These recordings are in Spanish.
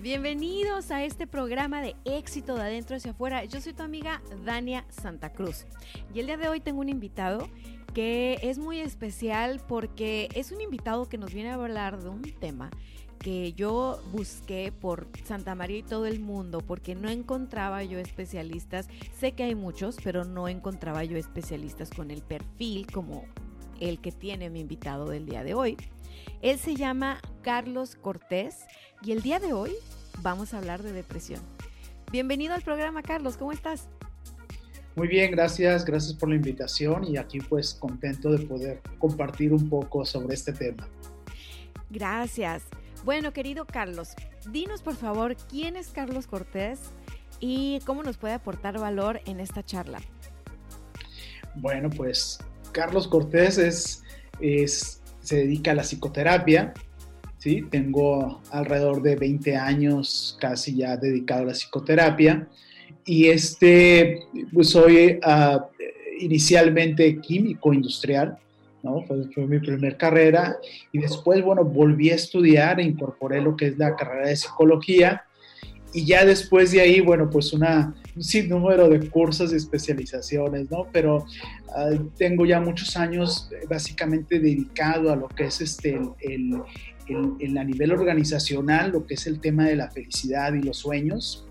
Bienvenidos a este programa de éxito de adentro hacia afuera. Yo soy tu amiga Dania Santa Cruz y el día de hoy tengo un invitado que es muy especial porque es un invitado que nos viene a hablar de un tema que yo busqué por Santa María y todo el mundo porque no encontraba yo especialistas. Sé que hay muchos, pero no encontraba yo especialistas con el perfil como el que tiene mi invitado del día de hoy. Él se llama Carlos Cortés y el día de hoy vamos a hablar de depresión. Bienvenido al programa, Carlos, ¿cómo estás? Muy bien, gracias, gracias por la invitación y aquí pues contento de poder compartir un poco sobre este tema. Gracias. Bueno, querido Carlos, dinos por favor quién es Carlos Cortés y cómo nos puede aportar valor en esta charla. Bueno, pues Carlos Cortés es, es se dedica a la psicoterapia, ¿sí? Tengo alrededor de 20 años casi ya dedicado a la psicoterapia y este, pues soy uh, inicialmente químico industrial, ¿no? Fue, fue, mi primer carrera y después, bueno, volví a estudiar e incorporé lo que es la carrera de psicología y ya después de ahí, bueno, pues una, un sinnúmero de cursos y especializaciones, ¿no? Pero uh, tengo ya muchos años básicamente dedicado a lo que es este, el, el, el, a nivel organizacional, lo que es el tema de la felicidad y los sueños,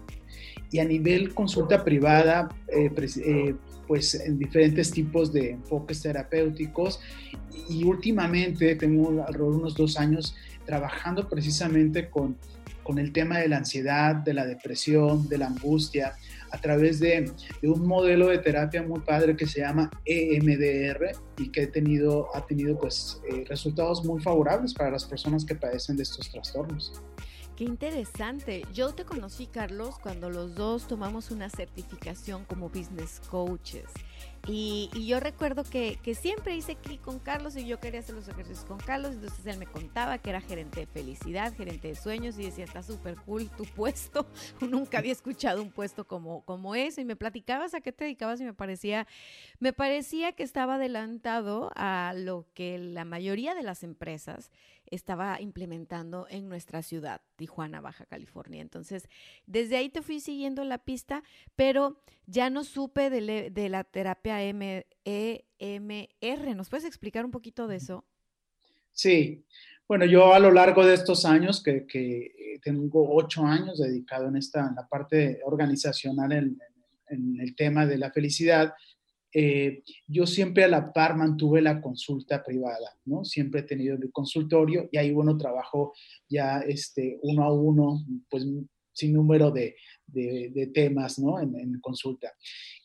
y a nivel consulta privada, eh, eh, pues en diferentes tipos de enfoques terapéuticos. Y últimamente tengo alrededor de unos dos años trabajando precisamente con, con el tema de la ansiedad, de la depresión, de la angustia, a través de, un modelo de terapia muy padre que se llama EMDR y que he tenido, ha tenido pues, eh, resultados muy favorables para las personas que padecen de estos trastornos. Qué interesante. Yo te conocí, Carlos, cuando los dos tomamos una certificación como business coaches. Y, yo recuerdo que, que, siempre hice clic con Carlos y yo quería hacer los ejercicios con Carlos. Entonces él me contaba que era gerente de felicidad, gerente de sueños y decía, está súper cool tu puesto. Nunca había escuchado un puesto como, como. Y me platicabas a qué te dedicabas y me parecía, me parecía que estaba adelantado a lo que la mayoría de las empresas estaba implementando en nuestra ciudad, Tijuana, Baja California. Entonces, desde ahí te fui siguiendo la pista, pero ya no supe de, de la terapia M EMR. ¿Nos puedes explicar un poquito de eso? Sí, bueno, yo a lo largo de estos años, que, que tengo ocho años dedicado en esta en la parte organizacional en, en el tema de la felicidad, eh, yo siempre a la par mantuve la consulta privada, ¿no? Siempre he tenido mi consultorio y ahí, bueno, trabajo ya este, uno a uno, pues sin número de, de, de temas, ¿no? En, en consulta.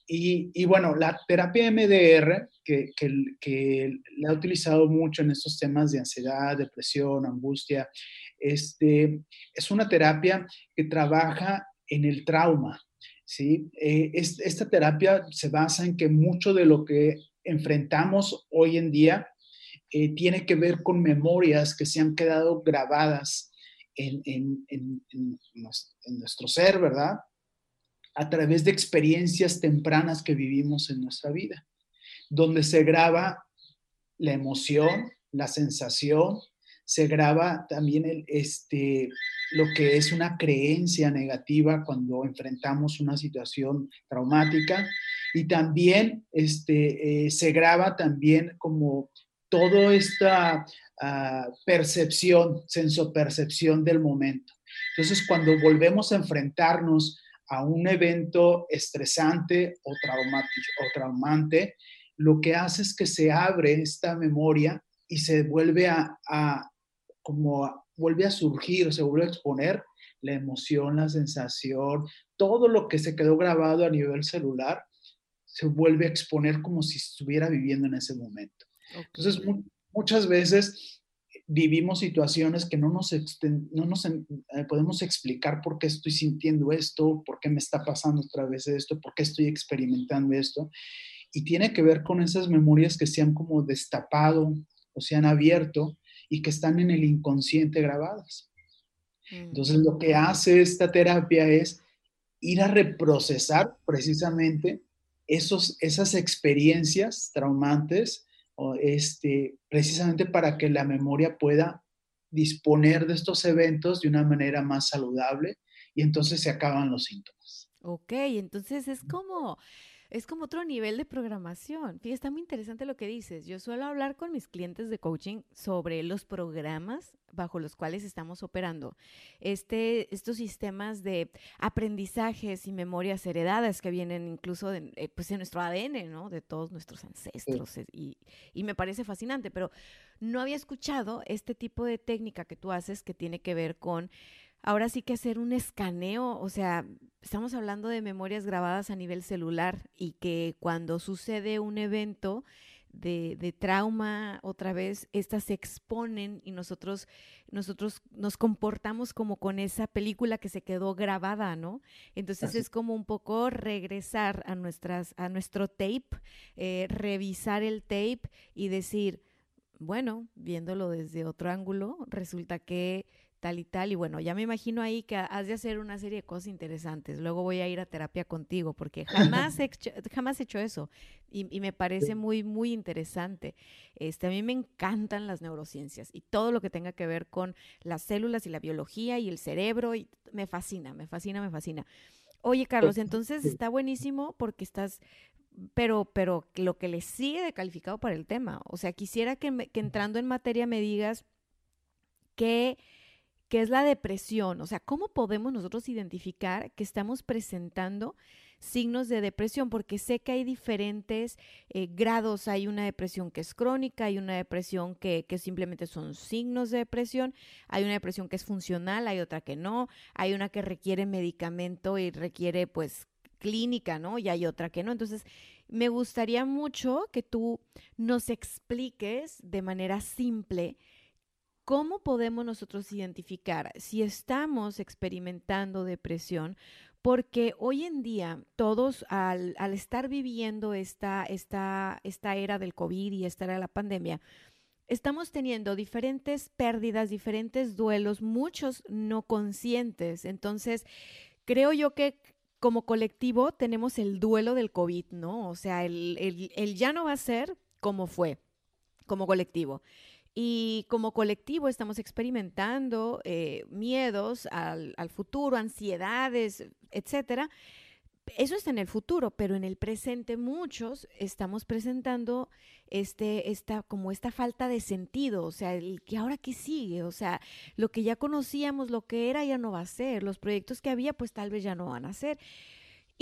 Y, y, bueno, la terapia MDR, que, que, que, la he utilizado mucho en estos temas de ansiedad, depresión, angustia, este, es una terapia que trabaja en el trauma, ¿sí? Eh, es, esta terapia se basa en que mucho de lo que enfrentamos hoy en día eh, tiene que ver con memorias que se han quedado grabadas en, nuestro ser, ¿verdad? A través de experiencias tempranas que vivimos en nuestra vida, donde se graba la emoción, la sensación, se graba también el, este, lo que es una creencia negativa cuando enfrentamos una situación traumática y también este, eh, se graba también como toda esta uh, percepción, sensopercepción del momento. Entonces, cuando volvemos a enfrentarnos a un evento estresante o, traumático, o traumante, lo que hace es que se abre esta memoria y se vuelve a, a como vuelve a surgir, se vuelve a exponer la emoción, la sensación, todo lo que se quedó grabado a nivel celular, se vuelve a exponer como si estuviera viviendo en ese momento. Okay. Entonces, mu muchas veces vivimos situaciones que no nos, no nos eh, podemos explicar por qué estoy sintiendo esto, por qué me está pasando otra vez esto, por qué estoy experimentando esto. Y tiene que ver con esas memorias que se han como destapado o se han abierto y que están en el inconsciente grabadas. Entonces lo que hace esta terapia es ir a reprocesar precisamente esos, esas experiencias traumantes este, precisamente para que la memoria pueda disponer de estos eventos de una manera más saludable y entonces se acaban los síntomas. Ok, entonces es como es como otro nivel de programación. Fíjate, está muy interesante lo que dices. Yo suelo hablar con mis clientes de coaching sobre los programas bajo los cuales estamos operando. Este, estos sistemas de aprendizajes y memorias heredadas que vienen incluso de, eh, pues, nuestro ADN, ¿no? De todos nuestros ancestros. Y, y me parece fascinante, pero no había escuchado este tipo de técnica que tú haces que tiene que ver con ahora sí que hacer un escaneo, o sea, estamos hablando de memorias grabadas a nivel celular y que cuando sucede un evento de, trauma, otra vez, estas se exponen y nosotros, nosotros nos comportamos como con esa película que se quedó grabada, ¿no? Entonces es como un poco regresar a, nuestras, a nuestro tape, eh, revisar el tape y decir, bueno, viéndolo desde otro ángulo, resulta que tal y tal. Y bueno, ya me imagino ahí que has de hacer una serie de cosas interesantes. Luego voy a ir a terapia contigo porque jamás he hecho, jamás he hecho eso y, me parece muy, muy interesante. Este, a mí me encantan las neurociencias y todo lo que tenga que ver con las células y la biología y el cerebro. Y me fascina, me fascina, me fascina. Oye, Carlos, entonces está buenísimo porque estás pero, pero lo que le sigue de calificado para el tema. O sea, quisiera que, que entrando en materia me digas qué que es la depresión. O sea, ¿cómo podemos nosotros identificar que estamos presentando signos de depresión? Porque sé que hay diferentes eh, grados. Hay una depresión que es crónica, hay una depresión que, que simplemente son signos de depresión, hay una depresión que es funcional, hay otra que no, hay una que requiere medicamento y requiere pues clínica, ¿no? Y hay otra que no. Entonces, me gustaría mucho que tú nos expliques de manera simple ¿Cómo podemos nosotros identificar si estamos experimentando depresión? Porque hoy en día todos al, estar viviendo esta, esta, esta era del COVID y esta era la pandemia, estamos teniendo diferentes pérdidas, diferentes duelos, muchos no conscientes. Entonces, creo yo que como colectivo tenemos el duelo del COVID, ¿no? O sea, el, el ya no va a ser como fue como colectivo. Y como colectivo estamos experimentando eh, miedos al, futuro, ansiedades, etcétera. Eso está en el futuro, pero en el presente muchos estamos presentando este, esta, como esta falta de sentido, o sea, el que ahora qué sigue, o sea, lo que ya conocíamos, lo que era ya no va a ser, los proyectos que había pues tal vez ya no van a ser.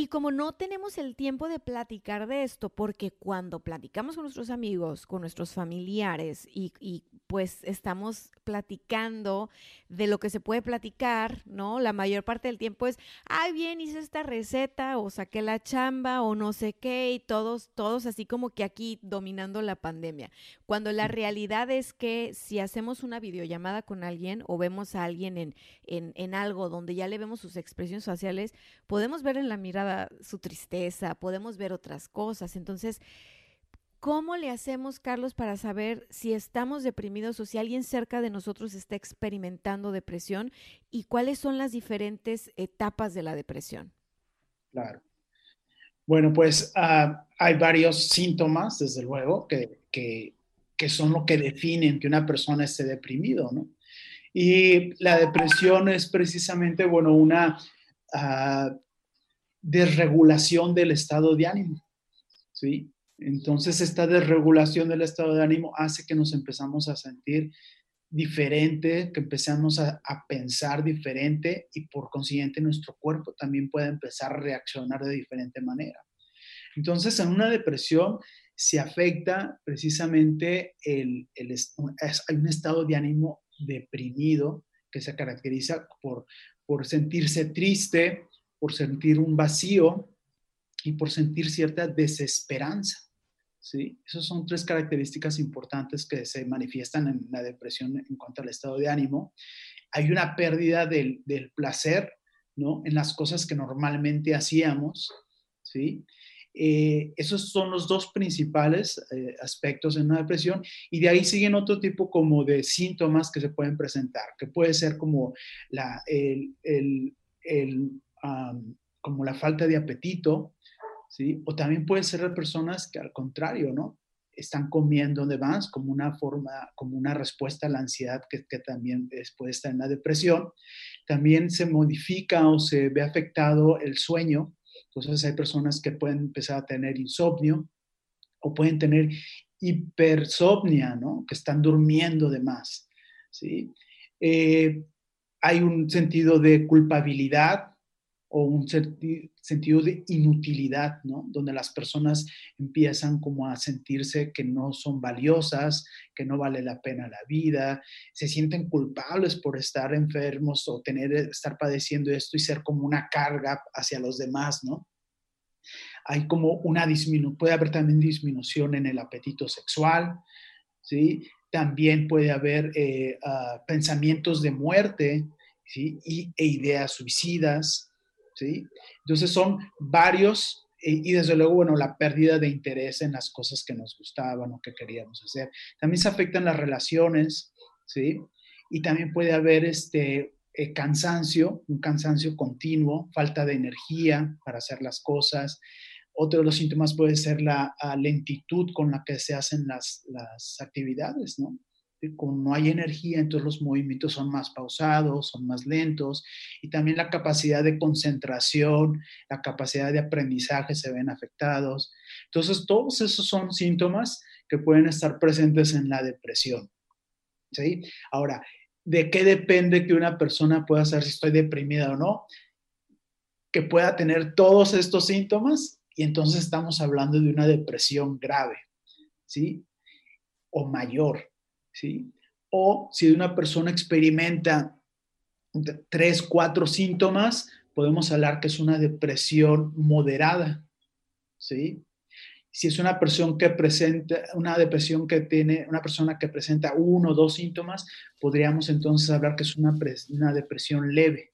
Y como no tenemos el tiempo de platicar de esto, porque cuando platicamos con nuestros amigos, con nuestros familiares y, y pues estamos platicando de lo que se puede platicar, ¿no? La mayor parte del tiempo es, ay, bien, hice esta receta o saqué la chamba o no sé qué y todos, todos así como que aquí dominando la pandemia. Cuando la realidad es que si hacemos una videollamada con alguien o vemos a alguien en, en, en algo donde ya le vemos sus expresiones faciales, podemos ver en la mirada su tristeza, podemos ver otras cosas. Entonces, ¿Cómo le hacemos, Carlos, para saber si estamos deprimidos o si alguien cerca de nosotros está experimentando depresión y cuáles son las diferentes etapas de la depresión? Claro. Bueno, pues ah, hay varios síntomas, desde luego, que, que, son lo que definen que una persona esté deprimido, ¿no? Y la depresión es precisamente, bueno, una uh, desregulación del estado de ánimo, ¿sí? Entonces, esta desregulación del estado de ánimo hace que nos empezamos a sentir diferente, que empezamos a, pensar diferente y por consiguiente nuestro cuerpo también puede empezar a reaccionar de diferente manera. Entonces, en una depresión se afecta precisamente el, hay un estado de ánimo deprimido que se caracteriza por, por sentirse triste, por sentir un vacío y por sentir cierta desesperanza. ¿sí? Esas son tres características importantes que se manifiestan en la depresión en cuanto al estado de ánimo. Hay una pérdida del, del placer, ¿no? En las cosas que normalmente hacíamos, ¿sí? Eh, esos son los dos principales eh, aspectos en una depresión y de ahí siguen otro tipo como de síntomas que se pueden presentar, que puede ser como la, el, el, el como la falta de apetito, ¿sí? O también puede ser personas que al contrario, ¿no? Están comiendo de más como una forma, como una respuesta a la ansiedad que, que también puede estar en la depresión. También se modifica o se ve afectado el sueño, entonces hay personas que pueden empezar a tener insomnio o pueden tener hipersomnia, ¿no? Que están durmiendo de más, ¿sí? Eh, hay un sentido de culpabilidad o un sentido de inutilidad, ¿no? Donde las personas empiezan como a sentirse que no son valiosas, que no vale la pena la vida, se sienten culpables por estar enfermos o tener, estar padeciendo esto y ser como una carga hacia los demás, ¿no? Hay como una disminución, puede haber también disminución en el apetito sexual, ¿sí? También puede haber eh, ah, pensamientos de muerte, ¿sí? Y, e ideas suicidas, entonces son varios y, desde luego, bueno, la pérdida de interés en las cosas que nos gustaban o que queríamos hacer. También se afectan las relaciones, ¿sí? Y también puede haber este eh, cansancio, un cansancio continuo, falta de energía para hacer las cosas. Otro de los síntomas puede ser la ah, lentitud con la que se hacen las, las actividades, ¿no? Como no hay energía, entonces los movimientos son más pausados, son más lentos y también la capacidad de concentración, la capacidad de aprendizaje se ven afectados. Entonces, todos esos son síntomas que pueden estar presentes en la depresión. ¿sí? Ahora, ¿de qué depende que una persona pueda saber si estoy deprimida o no? Que pueda tener todos estos síntomas y entonces estamos hablando de una depresión grave, ¿sí? O mayor. ¿Sí? O si una persona experimenta tres, cuatro síntomas, podemos hablar que es una depresión moderada, ¿sí? Si es una persona que presenta, una depresión que tiene, una persona que presenta uno o dos síntomas, podríamos entonces hablar que es una, depresión leve,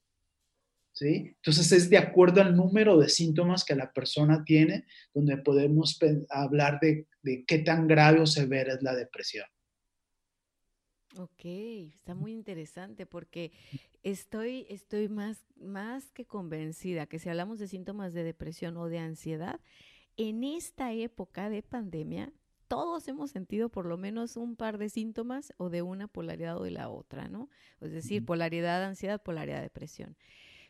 ¿sí? Entonces es de acuerdo al número de síntomas que la persona tiene, donde podemos hablar de qué tan grave o severa es la depresión. Ok, está muy interesante porque estoy, estoy más, más que convencida que si hablamos de síntomas de depresión o de ansiedad, en esta época de pandemia, todos hemos sentido por lo menos un par de síntomas o de una polaridad o de la otra, ¿no? Es decir, polaridad ansiedad, polaridad depresión.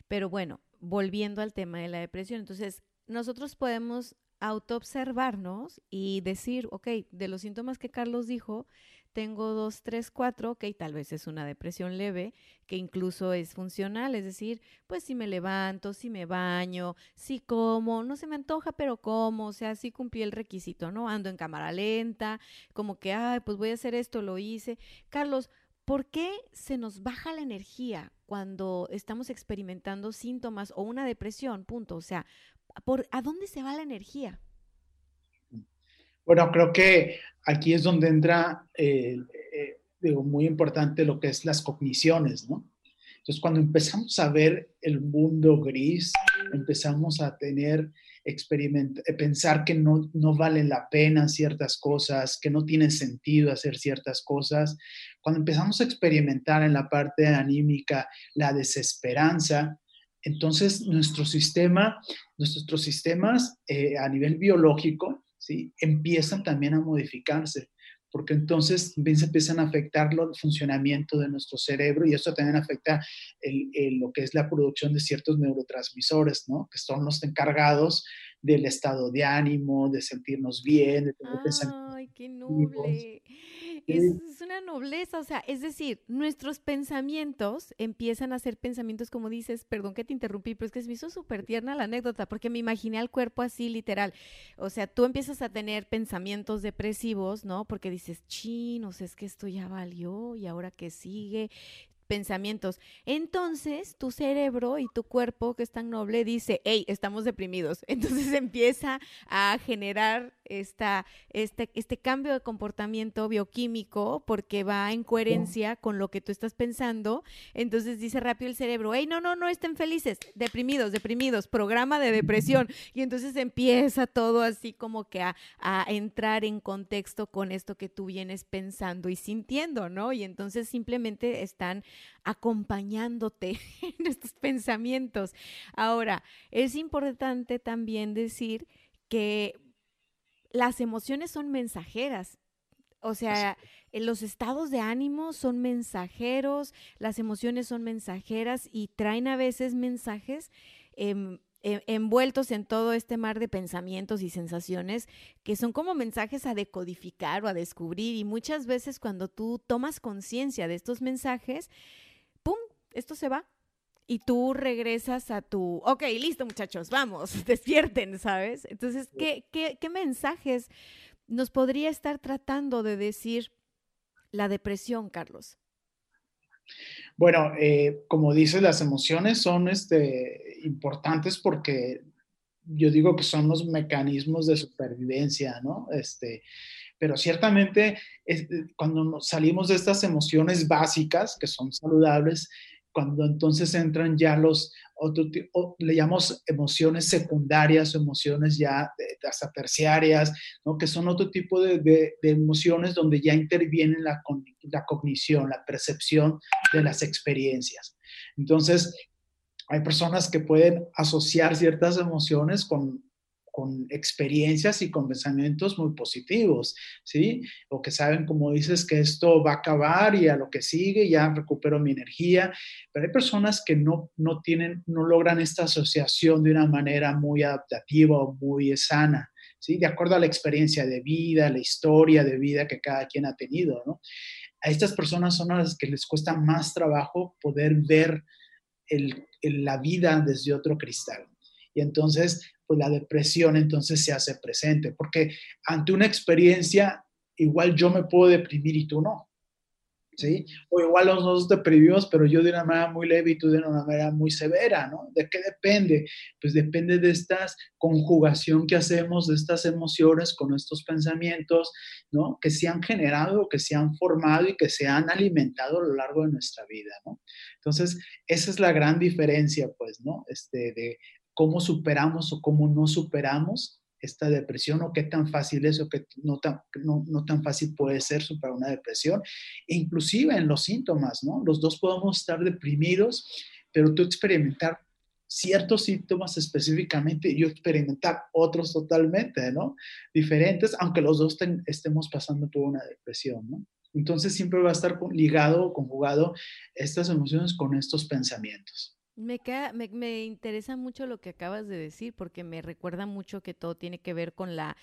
Pero bueno, volviendo al tema de la depresión, entonces nosotros podemos autoobservarnos y decir, ok, de los síntomas que Carlos dijo, tengo dos, tres, cuatro, ok, tal vez es una depresión leve, que incluso es funcional, es decir, pues si me levanto, si me baño, si como, no se me antoja, pero como, o sea, si cumplí el requisito, ¿no? Ando en cámara lenta, como que, ay, pues voy a hacer esto, lo hice. Carlos, ¿por qué se nos baja la energía cuando estamos experimentando síntomas o una depresión? Punto. O sea, ¿por, ¿a dónde se va la energía? Bueno, creo que aquí es donde entra, eh, eh, digo, muy importante lo que es las cogniciones, ¿no? Entonces, cuando empezamos a ver el mundo gris, empezamos a tener, eh, pensar que no, no vale la pena ciertas cosas, que no tiene sentido hacer ciertas cosas, cuando empezamos a experimentar en la parte anímica la desesperanza, entonces nuestro sistema, nuestros sistemas a nivel biológico empiezan también a modificarse, porque entonces empiezan a afectar el funcionamiento de nuestro cerebro y eso también afecta lo que es la producción de ciertos neurotransmisores, ¿no? Que son los encargados del estado de ánimo, de sentirnos bien, de tener ¡Ay, qué! Es, una nobleza, o sea, es decir, nuestros pensamientos empiezan a ser pensamientos, como dices, perdón que te interrumpí, pero es que se me hizo súper tierna la anécdota, porque me imaginé al cuerpo así, literal. O sea, tú empiezas a tener pensamientos depresivos, ¿no? Porque dices, chinos, es que esto ya valió y ahora que sigue pensamientos. Entonces, tu cerebro y tu cuerpo, que es tan noble, dice, hey, estamos deprimidos. Entonces empieza a generar esta, este, este cambio de comportamiento bioquímico porque va en coherencia con lo que tú estás pensando. Entonces dice rápido el cerebro, hey, no, no, no estén felices, deprimidos, deprimidos, programa de depresión. Y entonces empieza todo así como que a, a entrar en contexto con esto que tú vienes pensando y sintiendo, ¿no? Y entonces simplemente están acompañándote en estos pensamientos. Ahora, es importante también decir que las emociones son mensajeras. O sea, los estados de ánimo son mensajeros, las emociones son mensajeras y traen a veces mensajes em, em, envueltos en todo este mar de pensamientos y sensaciones que son como mensajes a decodificar o a descubrir. Y muchas veces cuando tú tomas conciencia de estos mensajes, ¡pum! Esto se va y tú regresas a tu, ok, listo muchachos, vamos, despierten, ¿sabes? Entonces, ¿qué, qué, qué mensajes nos podría estar tratando de decir la depresión, Carlos? Bueno, eh, como dices, las emociones son este, importantes porque yo digo que son los mecanismos de supervivencia, ¿no? Este, pero ciertamente cuando salimos de estas emociones básicas, que son saludables, cuando entonces entran ya los, otro, le llamamos emociones secundarias emociones ya hasta terciarias, ¿no? que son otro tipo de, de, emociones donde ya interviene la, la cognición, la percepción de las experiencias. Entonces, hay personas que pueden asociar ciertas emociones con con experiencias y con pensamientos muy positivos, ¿sí? O que saben, como dices, que esto va a acabar y a lo que sigue ya recupero mi energía, pero hay personas que no, no tienen, no logran esta asociación de una manera muy adaptativa o muy sana, ¿sí? De acuerdo a la experiencia de vida, la historia de vida que cada quien ha tenido, ¿no? A estas personas son las que les cuesta más trabajo poder ver el, la vida desde otro cristal. Y entonces pues la depresión entonces se hace presente, porque ante una experiencia, igual yo me puedo deprimir y tú no. ¿Sí? O igual los dos deprimimos, pero yo de una manera muy leve y tú de una manera muy severa, ¿no? ¿De qué depende? Pues depende de esta conjugación que hacemos de estas emociones con estos pensamientos, ¿no? Que se han generado, que se han formado y que se han alimentado a lo largo de nuestra vida, ¿no? Entonces, esa es la gran diferencia, pues, ¿no? Este, de, cómo superamos o cómo no superamos esta depresión o qué tan fácil es o qué no tan, no, tan fácil puede ser superar una depresión. E inclusive en los síntomas, ¿no? Los dos podemos estar deprimidos, pero tú experimentar ciertos síntomas específicamente y yo experimentar otros totalmente, ¿no? Diferentes, aunque los dos estemos pasando por una depresión, ¿no? Entonces siempre va a estar ligado o conjugado estas emociones con estos pensamientos. Me, queda, me, me, interesa mucho lo que acabas de decir porque me recuerda mucho que todo tiene que ver con la,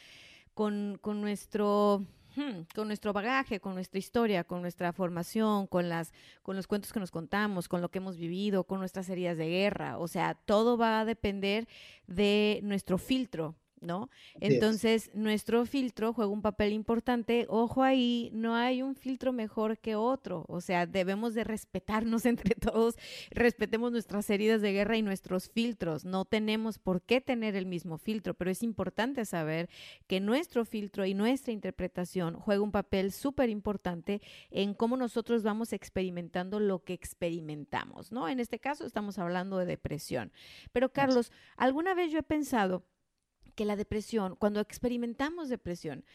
con, con nuestro, hmm, con nuestro bagaje, con nuestra historia, con nuestra formación, con las, con los cuentos que nos contamos, con lo que hemos vivido, con nuestras heridas de guerra. O sea, todo va a depender de nuestro filtro, ¿no? Entonces, nuestro filtro juega un papel importante. Ojo ahí, no hay un filtro mejor que otro. O sea, debemos de respetarnos entre todos, respetemos nuestras heridas de guerra y nuestros filtros. No tenemos por qué tener el mismo filtro, pero es importante saber que nuestro filtro y nuestra interpretación juega un papel súper importante en cómo nosotros vamos experimentando lo que experimentamos, ¿no? En este caso estamos hablando de depresión. Pero Carlos, alguna vez yo he pensado que la depresión, cuando experimentamos depresión,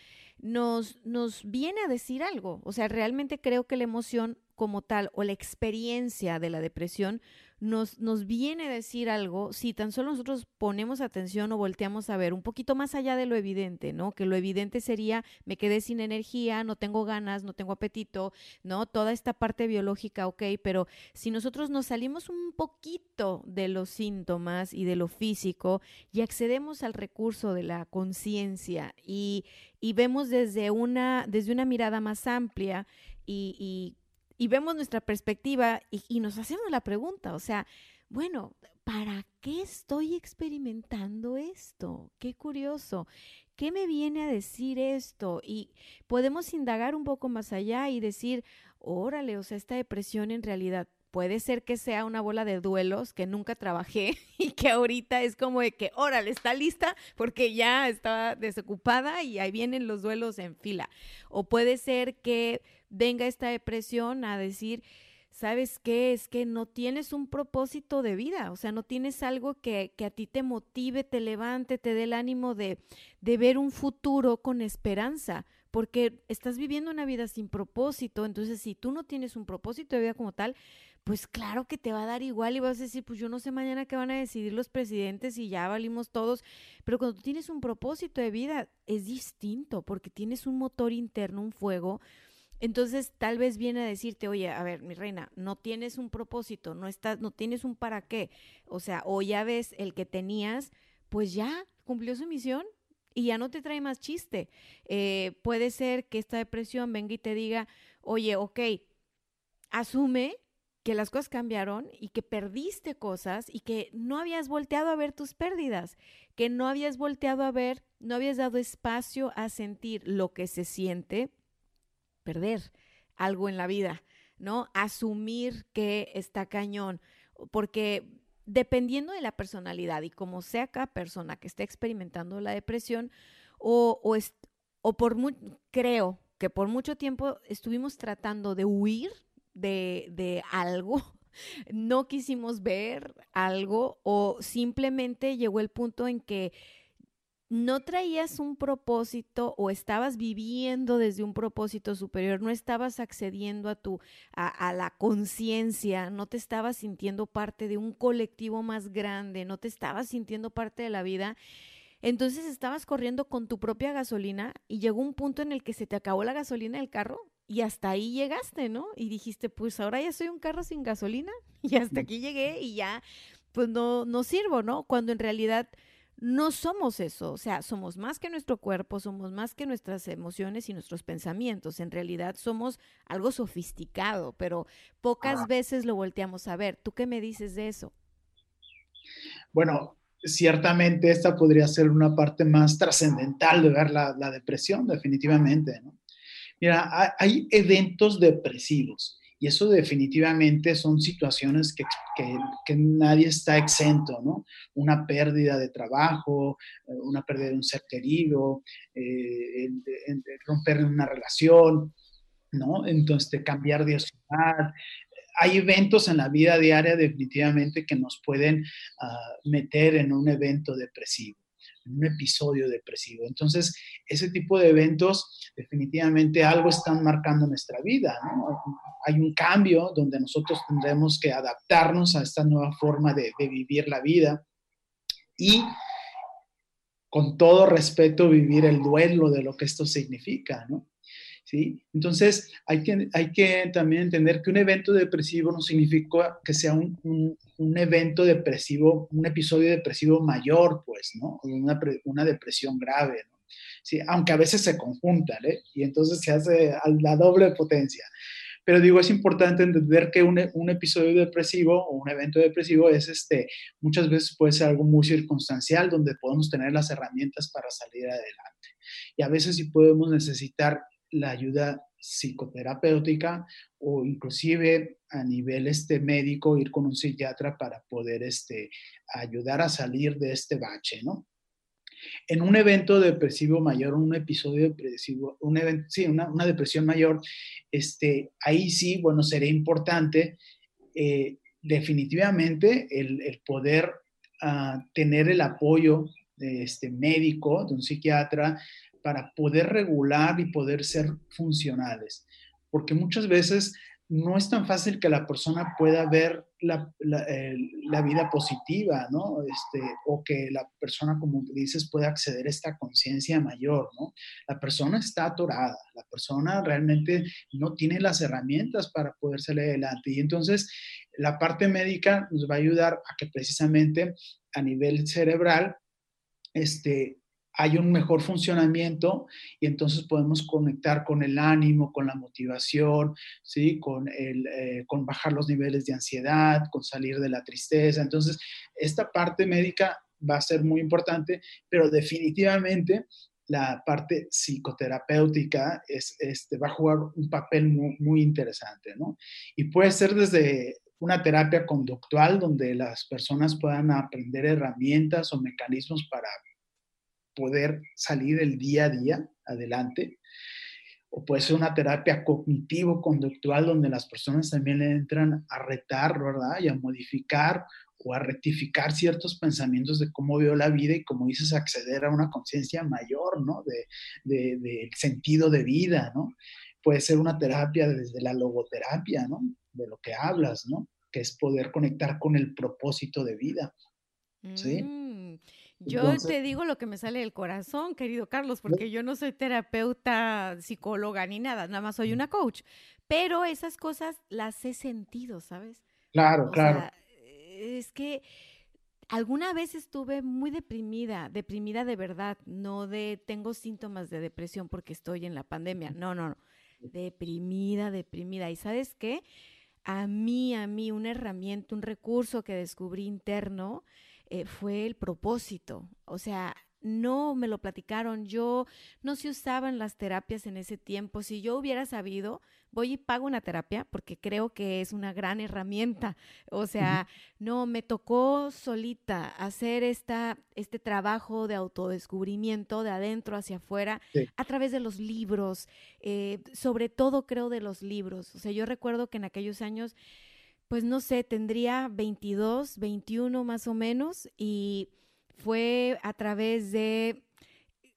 nos, nos viene a decir algo. O sea, realmente creo que la emoción como tal o la experiencia de la depresión nos, nos viene a decir algo si tan solo nosotros ponemos atención o volteamos a ver un poquito más allá de lo evidente, ¿no? Que lo evidente sería me quedé sin energía, no tengo ganas, no tengo apetito, ¿no? Toda esta parte biológica, ok, pero si nosotros nos salimos un poquito de los síntomas y de lo físico y accedemos al recurso de la conciencia y, y, vemos desde una, desde una mirada más amplia y, y y vemos nuestra perspectiva y, nos hacemos la pregunta, o sea, bueno, ¿para qué estoy experimentando esto? Qué curioso. ¿Qué me viene a decir esto? Y podemos indagar un poco más allá y decir, órale, o sea, esta depresión en realidad puede ser que sea una bola de duelos que nunca trabajé y que ahorita es como de que, órale, está lista porque ya estaba desocupada y ahí vienen los duelos en fila. O puede ser que venga esta depresión a decir, ¿sabes qué? Es que no tienes un propósito de vida, o sea, no tienes algo que, a ti te motive, te levante, te dé el ánimo de, de ver un futuro con esperanza porque estás viviendo una vida sin propósito, entonces si tú no tienes un propósito de vida como tal, pues claro que te va a dar igual y vas a decir, pues yo no sé mañana qué van a decidir los presidentes y ya valimos todos, pero cuando tú tienes un propósito de vida es distinto porque tienes un motor interno, un fuego. Entonces, tal vez viene a decirte, oye, a ver, mi reina, no tienes un propósito, no estás, no tienes un para qué. O sea, o ya ves el que tenías, pues ya cumplió su misión, y ya no te trae más chiste. Eh, puede ser que esta depresión venga y te diga, oye, ok, asume que las cosas cambiaron y que perdiste cosas y que no habías volteado a ver tus pérdidas, que no habías volteado a ver, no habías dado espacio a sentir lo que se siente perder algo en la vida, ¿no? Asumir que está cañón, porque dependiendo de la personalidad y como sea cada persona que esté experimentando la depresión, o, o, por creo que por mucho tiempo estuvimos tratando de huir de, de algo, no quisimos ver algo o simplemente llegó el punto en que no traías un propósito o estabas viviendo desde un propósito superior, no estabas accediendo a tu a, la conciencia, no te estabas sintiendo parte de un colectivo más grande, no te estabas sintiendo parte de la vida. Entonces estabas corriendo con tu propia gasolina y llegó un punto en el que se te acabó la gasolina del carro y hasta ahí llegaste, ¿no? Y dijiste, pues ahora ya soy un carro sin gasolina y hasta aquí llegué y ya pues no no sirvo, ¿no? Cuando en realidad no somos eso, o sea, somos más que nuestro cuerpo, somos más que nuestras emociones y nuestros pensamientos. En realidad somos algo sofisticado, pero pocas veces lo volteamos a ver. ¿Tú qué me dices de eso? Bueno, ciertamente esta podría ser una parte más trascendental de ver la, depresión, definitivamente. Mira, hay eventos depresivos y eso definitivamente son situaciones que, que, nadie está exento, ¿no? Una pérdida de trabajo, eh, una pérdida de un ser querido, eh, romper una relación, ¿no? Entonces, cambiar de ciudad. Hay eventos en la vida diaria definitivamente que nos pueden ah, meter en un evento depresivo un episodio depresivo. Entonces, ese tipo de eventos definitivamente algo están marcando nuestra vida. Hay un cambio donde nosotros tendremos que adaptarnos a esta nueva forma de, vivir la vida y con todo respeto vivir el duelo de lo que esto significa, ¿no? ¿Sí? Entonces, hay que, hay que también entender que un evento depresivo no significa que sea un, un evento depresivo, un episodio depresivo mayor, pues, ¿no? Una, una depresión grave, ¿no? Sí, aunque a veces se conjuntan, ¿eh? Y entonces se hace a la doble potencia. Pero digo, es importante entender que un, un, episodio depresivo o un evento depresivo es este, muchas veces puede ser algo muy circunstancial donde podemos tener las herramientas para salir adelante. Y a veces sí podemos necesitar la ayuda psicoterapéutica o inclusive a nivel este médico ir con un psiquiatra para poder este, ayudar a salir de este bache, ¿no? En un evento depresivo mayor, un episodio depresivo, un evento, sí, una, una, depresión mayor, este, ahí sí, bueno, sería importante eh, definitivamente el, el poder uh, tener el apoyo de este médico, de un psiquiatra, para poder regular y poder ser funcionales. Porque muchas veces no es tan fácil que la persona pueda ver la, la, vida positiva, ¿no? Este, o que la persona, como dices, pueda acceder a esta conciencia mayor, ¿no? La persona está atorada, la persona realmente no tiene las herramientas para poder salir adelante. Y entonces la parte médica nos va a ayudar a que precisamente a nivel cerebral, este, hay un mejor funcionamiento y entonces podemos conectar con el ánimo, con la motivación, ¿sí? con, el, eh, con bajar los niveles de ansiedad, con salir de la tristeza. Entonces, esta parte médica va a ser muy importante, pero definitivamente la parte psicoterapéutica es, este, va a jugar un papel muy, muy interesante, ¿no? Y puede ser desde una terapia conductual donde las personas puedan aprender herramientas o mecanismos para poder salir el día a día adelante. O puede ser una terapia cognitivo-conductual donde las personas también entran a retar, ¿verdad? Y a modificar o a rectificar ciertos pensamientos de cómo veo la vida y, como dices, acceder a una conciencia mayor, ¿no? De, de, sentido de vida, ¿no? Puede ser una terapia desde la logoterapia, ¿no? De lo que hablas, ¿no? Que es poder conectar con el propósito de vida, ¿sí? Mm, yo te digo lo que me sale del corazón, querido Carlos, porque yo no soy terapeuta, psicóloga ni nada, nada más soy una coach, pero esas cosas las he sentido, ¿sabes? Claro, claro es que alguna vez estuve muy deprimida, deprimida de verdad, no de tengo síntomas de depresión porque estoy en la pandemia, no, no, no, deprimida, deprimida. ¿Y sabes qué? A mí, a mí, una herramienta, un recurso que descubrí interno eh, fue el propósito. O sea, no me lo platicaron, yo no se usaban las terapias en ese tiempo. Si yo hubiera sabido, voy y pago una terapia porque creo que es una gran herramienta. O sea, no, me tocó solita hacer esta, este trabajo de autodescubrimiento de adentro hacia afuera a través de los libros, eh, sobre todo creo de los libros. O sea, yo recuerdo que en aquellos años, pues no sé, tendría 22, 21 más o menos y fue a través de,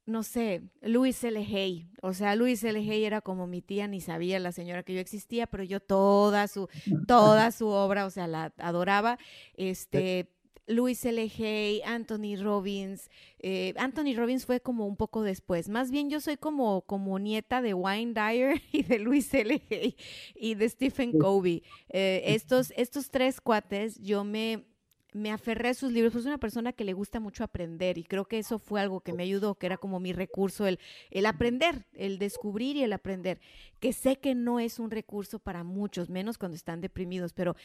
no sé, Luis L. Hay. O sea, Luis L. Hay era como mi tía, ni sabía la señora que yo existía, pero yo toda su, toda su obra, o sea, la adoraba. Este. Luis L. Hay, Anthony Robbins. Eh, Anthony Robbins fue como un poco después. Más bien yo soy como, como nieta de Wayne Dyer y de Luis L. Hay y de Stephen Covey. Eh, estos, estos tres cuates yo me, me aferré a sus libros, pues una persona que le gusta mucho aprender y creo que eso fue algo que me ayudó, que era como mi recurso, el, el aprender, el descubrir y el aprender, que sé que no es un recurso para muchos, menos cuando están deprimidos, pero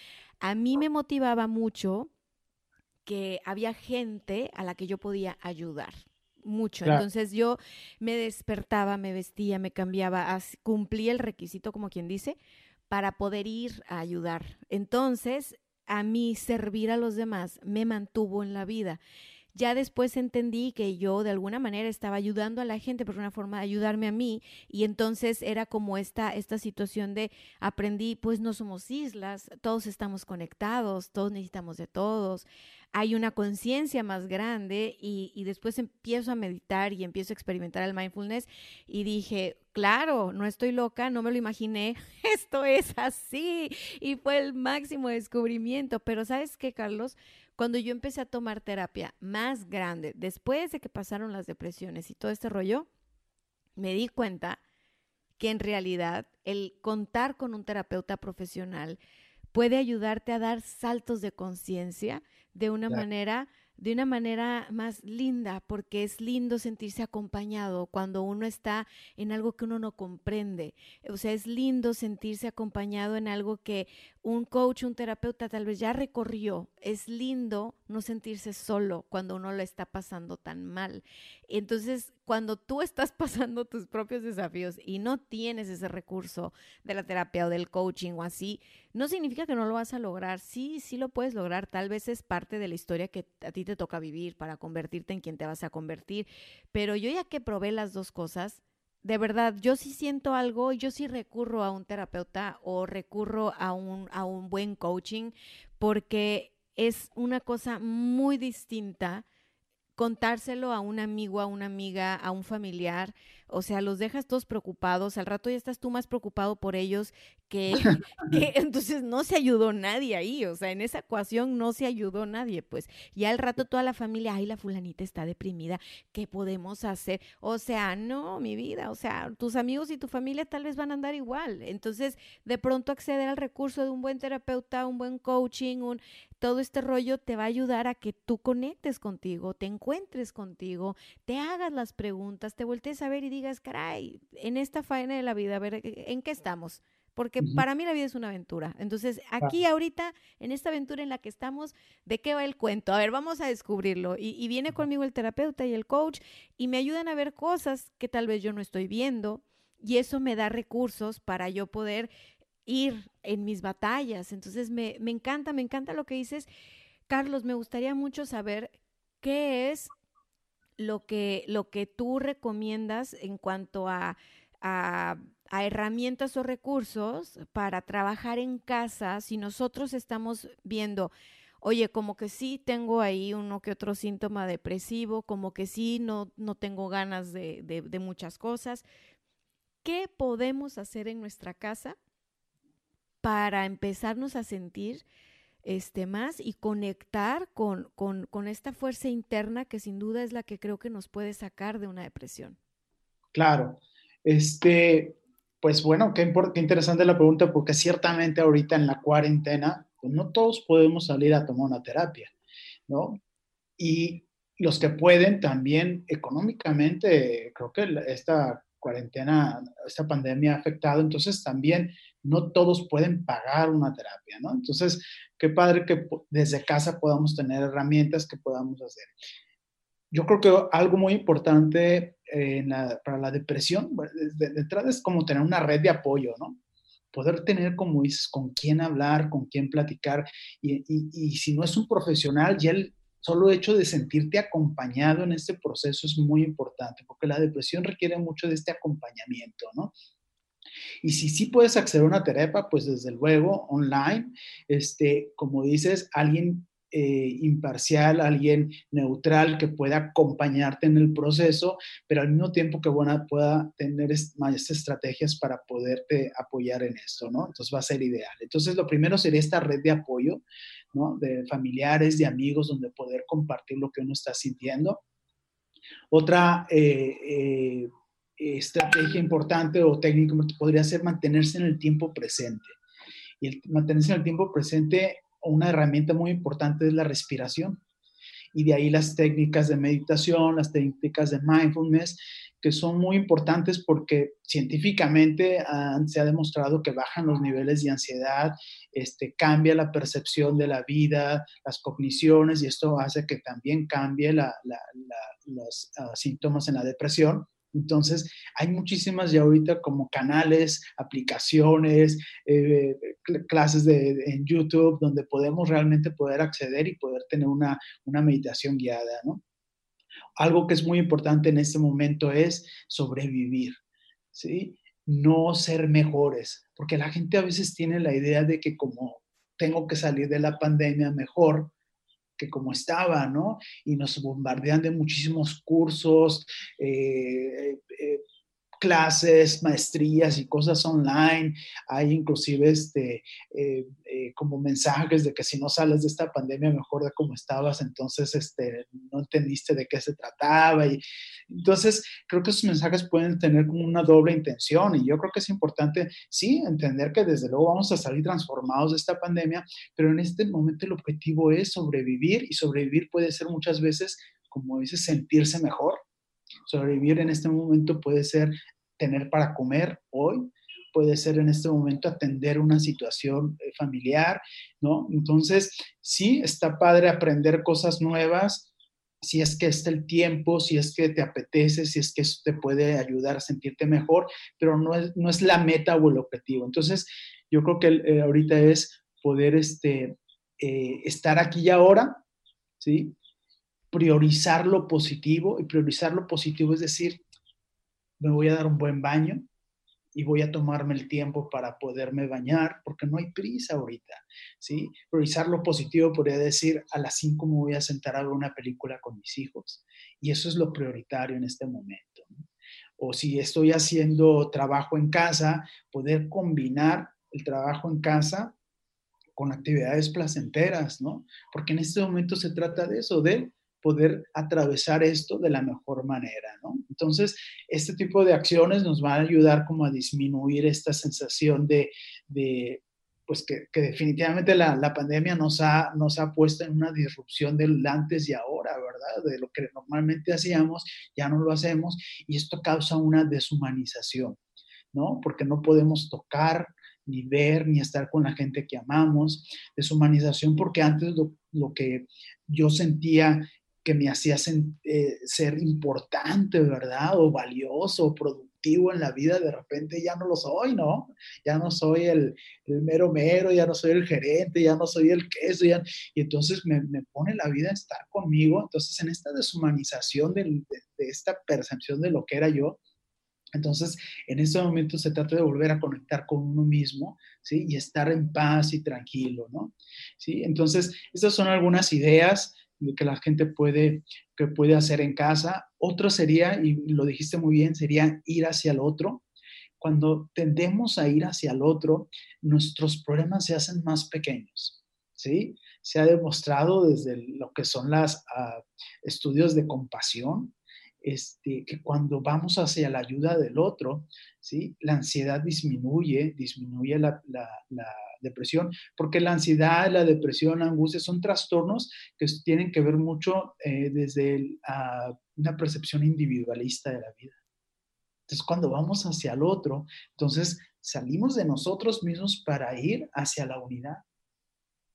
a mí me motivaba mucho que había gente a la que yo podía ayudar mucho. Entonces yo me despertaba, me vestía, me cambiaba, cumplía el requisito, como quien dice, para poder ir a ayudar. Entonces, a mí servir a los demás me mantuvo en la vida. Ya después entendí que yo de alguna manera estaba ayudando a la gente por una forma de ayudarme a mí y entonces era como esta, esta situación de aprendí, pues no somos islas, todos estamos conectados, todos necesitamos de todos, hay una conciencia más grande y, y, después empiezo a meditar y empiezo a experimentar el mindfulness y dije, claro, no estoy loca, no me lo imaginé, esto es así y fue el máximo descubrimiento, pero ¿sabes qué, Carlos? Cuando yo empecé a tomar terapia más grande, después de que pasaron las depresiones y todo este rollo, me di cuenta que en realidad el contar con un terapeuta profesional puede ayudarte a dar saltos de conciencia de una manera de una manera más linda, porque es lindo sentirse acompañado cuando uno está en algo que uno no comprende. O sea, es lindo sentirse acompañado en algo que un coach, un terapeuta tal vez ya recorrió. Es lindo no sentirse solo cuando uno lo está pasando tan mal. Entonces, cuando tú estás pasando tus propios desafíos y no tienes ese recurso de la terapia o del coaching o así, no significa que no lo vas a lograr. Sí, sí lo puedes lograr. Tal vez es parte de la historia que a ti te toca vivir para convertirte en quien te vas a convertir. Pero yo ya que probé las dos cosas, de verdad, yo sí siento algo, yo sí recurro a un terapeuta o recurro a un, a un buen coaching porque es una cosa muy distinta contárselo a un amigo, a una amiga, a un familiar, o sea, los dejas todos preocupados, al rato ya estás tú más preocupado por ellos que, entonces no se ayudó nadie ahí, o sea, en esa ecuación no se ayudó nadie, pues ya al rato toda la familia, ay, la fulanita está deprimida, ¿qué podemos hacer? O sea, no, mi vida, o sea, tus amigos y tu familia tal vez van a andar igual, entonces de pronto acceder al recurso de un buen terapeuta, un buen coaching, un todo este rollo te va a ayudar a que tú conectes contigo, te encuentres contigo, te hagas las preguntas, te voltees a ver y digas, caray, en esta faena de la vida, a ver, ¿en qué estamos? Porque para mí la vida es una aventura. Entonces, aquí ahorita, en esta aventura en la que estamos, ¿de qué va el cuento? A ver, vamos a descubrirlo. Y, y viene conmigo el terapeuta y el coach y me ayudan a ver cosas que tal vez yo no estoy viendo. Y eso me da recursos para yo poder ir en mis batallas. Entonces me, me encanta, me encanta lo que dices. Carlos, me gustaría mucho saber qué es lo que, lo que tú recomiendas en cuanto a, a, herramientas o recursos para trabajar en casa si nosotros estamos viendo, oye, como que sí tengo ahí uno que otro síntoma depresivo, como que sí no, no tengo ganas de, de, de muchas cosas. ¿Qué podemos hacer en nuestra casa para empezarnos a sentir este, más y conectar con, con, con, esta fuerza interna que sin duda es la que creo que nos puede sacar de una depresión. Claro, este, pues bueno, qué, qué interesante la pregunta porque ciertamente ahorita en la cuarentena, pues no todos podemos salir a tomar una terapia, ¿no? Y los que pueden también económicamente, creo que esta cuarentena, esta pandemia ha afectado, entonces también no todos pueden pagar una terapia, ¿no? Entonces, qué padre que desde casa podamos tener herramientas que podamos hacer. Yo creo que algo muy importante eh, para la depresión, de, de entrada es como tener una red de apoyo, ¿no? Poder tener, como dices, con quién hablar, con quién platicar. Y, y, y si no es un profesional, ya el, solo hecho de sentirte acompañado en este proceso es muy importante, porque la depresión requiere mucho de este acompañamiento, ¿no? Y si sí puedes acceder a una terapia, pues desde luego online, este, como dices, alguien eh, imparcial, alguien neutral que pueda acompañarte en el proceso, pero al mismo tiempo que buena, pueda tener más estrategias para poderte apoyar en esto, ¿no? Entonces va a ser ideal. Entonces lo primero sería esta red de apoyo, ¿no? De familiares, de amigos, donde poder compartir lo que uno está sintiendo. Otra eh, eh, estrategia importante o técnica podría ser mantenerse en el tiempo presente. Y mantenerse en el tiempo presente, una herramienta muy importante es la respiración. Y de ahí las técnicas de meditación, las técnicas de mindfulness, que son muy importantes porque científicamente se ha demostrado que bajan los niveles de ansiedad, este, cambia la percepción de la vida, las cogniciones, y esto hace que también cambie los uh, síntomas en la depresión. Entonces, hay muchísimas ya ahorita como canales, aplicaciones, eh, clases de, en YouTube donde podemos realmente poder acceder y poder tener una, una meditación guiada, ¿no? Algo que es muy importante en este momento es sobrevivir, ¿sí? No ser mejores, porque la gente a veces tiene la idea de que como tengo que salir de la pandemia mejor, que como estaba, ¿no? Y nos bombardean de muchísimos cursos, eh, eh, clases, maestrías y cosas online. Hay inclusive este, eh, eh, como mensajes de que si no sales de esta pandemia mejor de cómo estabas, entonces este, no entendiste de qué se trataba. Y, entonces, creo que esos mensajes pueden tener como una doble intención y yo creo que es importante, sí, entender que desde luego vamos a salir transformados de esta pandemia, pero en este momento el objetivo es sobrevivir y sobrevivir puede ser muchas veces, como dices, sentirse mejor Sobrevivir en este momento puede ser tener para comer hoy, puede ser en este momento atender una situación eh, familiar, ¿no? Entonces, sí, está padre aprender cosas nuevas, si es que está el tiempo, si es que te apetece, si es que eso te puede ayudar a sentirte mejor, pero no es, no es la meta o el objetivo. Entonces, yo creo que eh, ahorita es poder este, eh, estar aquí y ahora, ¿sí? Priorizar lo positivo y priorizar lo positivo es decir, me voy a dar un buen baño y voy a tomarme el tiempo para poderme bañar porque no hay prisa ahorita, ¿sí? Priorizar lo positivo podría decir a las 5 me voy a sentar a ver una película con mis hijos y eso es lo prioritario en este momento. O si estoy haciendo trabajo en casa, poder combinar el trabajo en casa con actividades placenteras, ¿no? Porque en este momento se trata de eso, de poder atravesar esto de la mejor manera, ¿no? Entonces, este tipo de acciones nos van a ayudar como a disminuir esta sensación de, de pues que, que definitivamente la, la, pandemia nos ha, nos ha puesto en una disrupción del antes y ahora, ¿verdad? De lo que normalmente hacíamos, ya no lo hacemos y esto causa una deshumanización, ¿no? Porque no podemos tocar, ni ver, ni estar con la gente que amamos, deshumanización porque antes lo, lo que yo sentía que me hacía eh, ser importante, ¿verdad? O valioso, o productivo en la vida, de repente ya no lo soy, ¿no? Ya no soy el, mero mero, ya no soy el gerente, ya no soy el queso, ya, y entonces me, pone la vida a estar conmigo. Entonces, en esta deshumanización de, esta percepción de lo que era yo, entonces, en ese momento se trata de volver a conectar con uno mismo, ¿sí? Y estar en paz y tranquilo, ¿no? ¿Sí? Entonces, estas son algunas ideas que la gente puede, que puede hacer en casa. Otro sería, y lo dijiste muy bien, sería ir hacia el otro. Cuando tendemos a ir hacia el otro, nuestros problemas se hacen más pequeños, ¿sí? Se ha demostrado desde lo que son los ah, estudios de compasión, este, que cuando vamos hacia la ayuda del otro, ¿sí? la ansiedad disminuye, disminuye la, depresión, porque la ansiedad, la depresión, la angustia son trastornos que tienen que ver mucho eh, desde una percepción individualista de la vida. Entonces, cuando vamos hacia el otro, entonces salimos de nosotros mismos para ir hacia la unidad.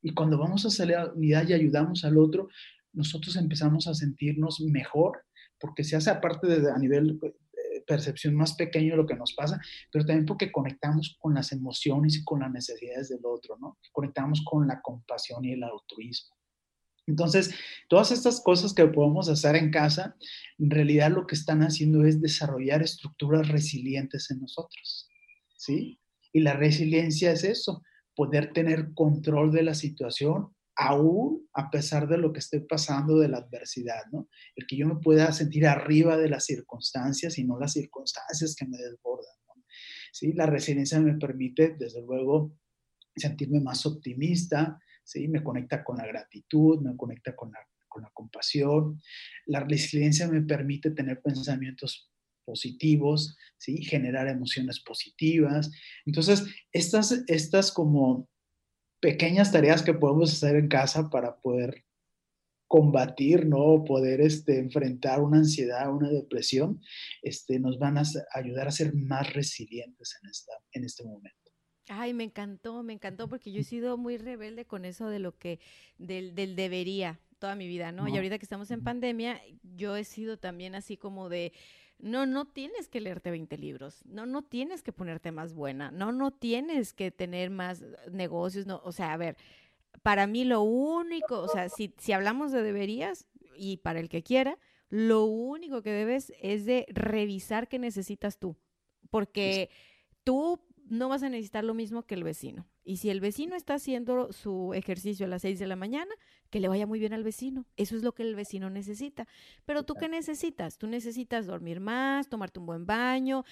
Y cuando vamos hacia la unidad y ayudamos al otro, nosotros empezamos a sentirnos mejor porque se hace aparte de, a nivel eh, percepción más pequeño lo que nos pasa, pero también porque conectamos con las emociones y con las necesidades del otro, ¿no? Conectamos con la compasión y el altruismo. Entonces, todas estas cosas que podemos hacer en casa, en realidad lo que están haciendo es desarrollar estructuras resilientes en nosotros, ¿sí? Y la resiliencia es eso, poder tener control de la situación aún a pesar de lo que esté pasando de la adversidad, ¿no? El que yo me pueda sentir arriba de las circunstancias y no las circunstancias que me desbordan, ¿no? ¿Sí? La resiliencia me permite, desde luego, sentirme más optimista, ¿sí? Me conecta con la gratitud, me conecta con la, con la compasión. La resiliencia me permite tener pensamientos positivos, ¿sí? Generar emociones positivas. Entonces, estas, estas como pequeñas tareas que podemos hacer en casa para poder combatir, ¿no? Poder este, enfrentar una ansiedad, una depresión, este, nos van a ayudar a ser más resilientes en, esta, en este momento. Ay, me encantó, me encantó porque yo he sido muy rebelde con eso de lo que, del, del debería toda mi vida, ¿no? Y ahorita que estamos en pandemia, yo he sido también así como de, no, no tienes que leerte 20 libros, no, no tienes que ponerte más buena, no, no tienes que tener más negocios, no, o sea, a ver, para mí lo único, o sea, si, si hablamos de deberías y para el que quiera, lo único que debes es de revisar qué necesitas tú, porque tú no vas a necesitar lo mismo que el vecino. Y si el vecino está haciendo su ejercicio a las 6 de la mañana, que le vaya muy bien al vecino. Eso es lo que el vecino necesita. Pero tú qué necesitas? Tú necesitas dormir más, tomarte un buen baño,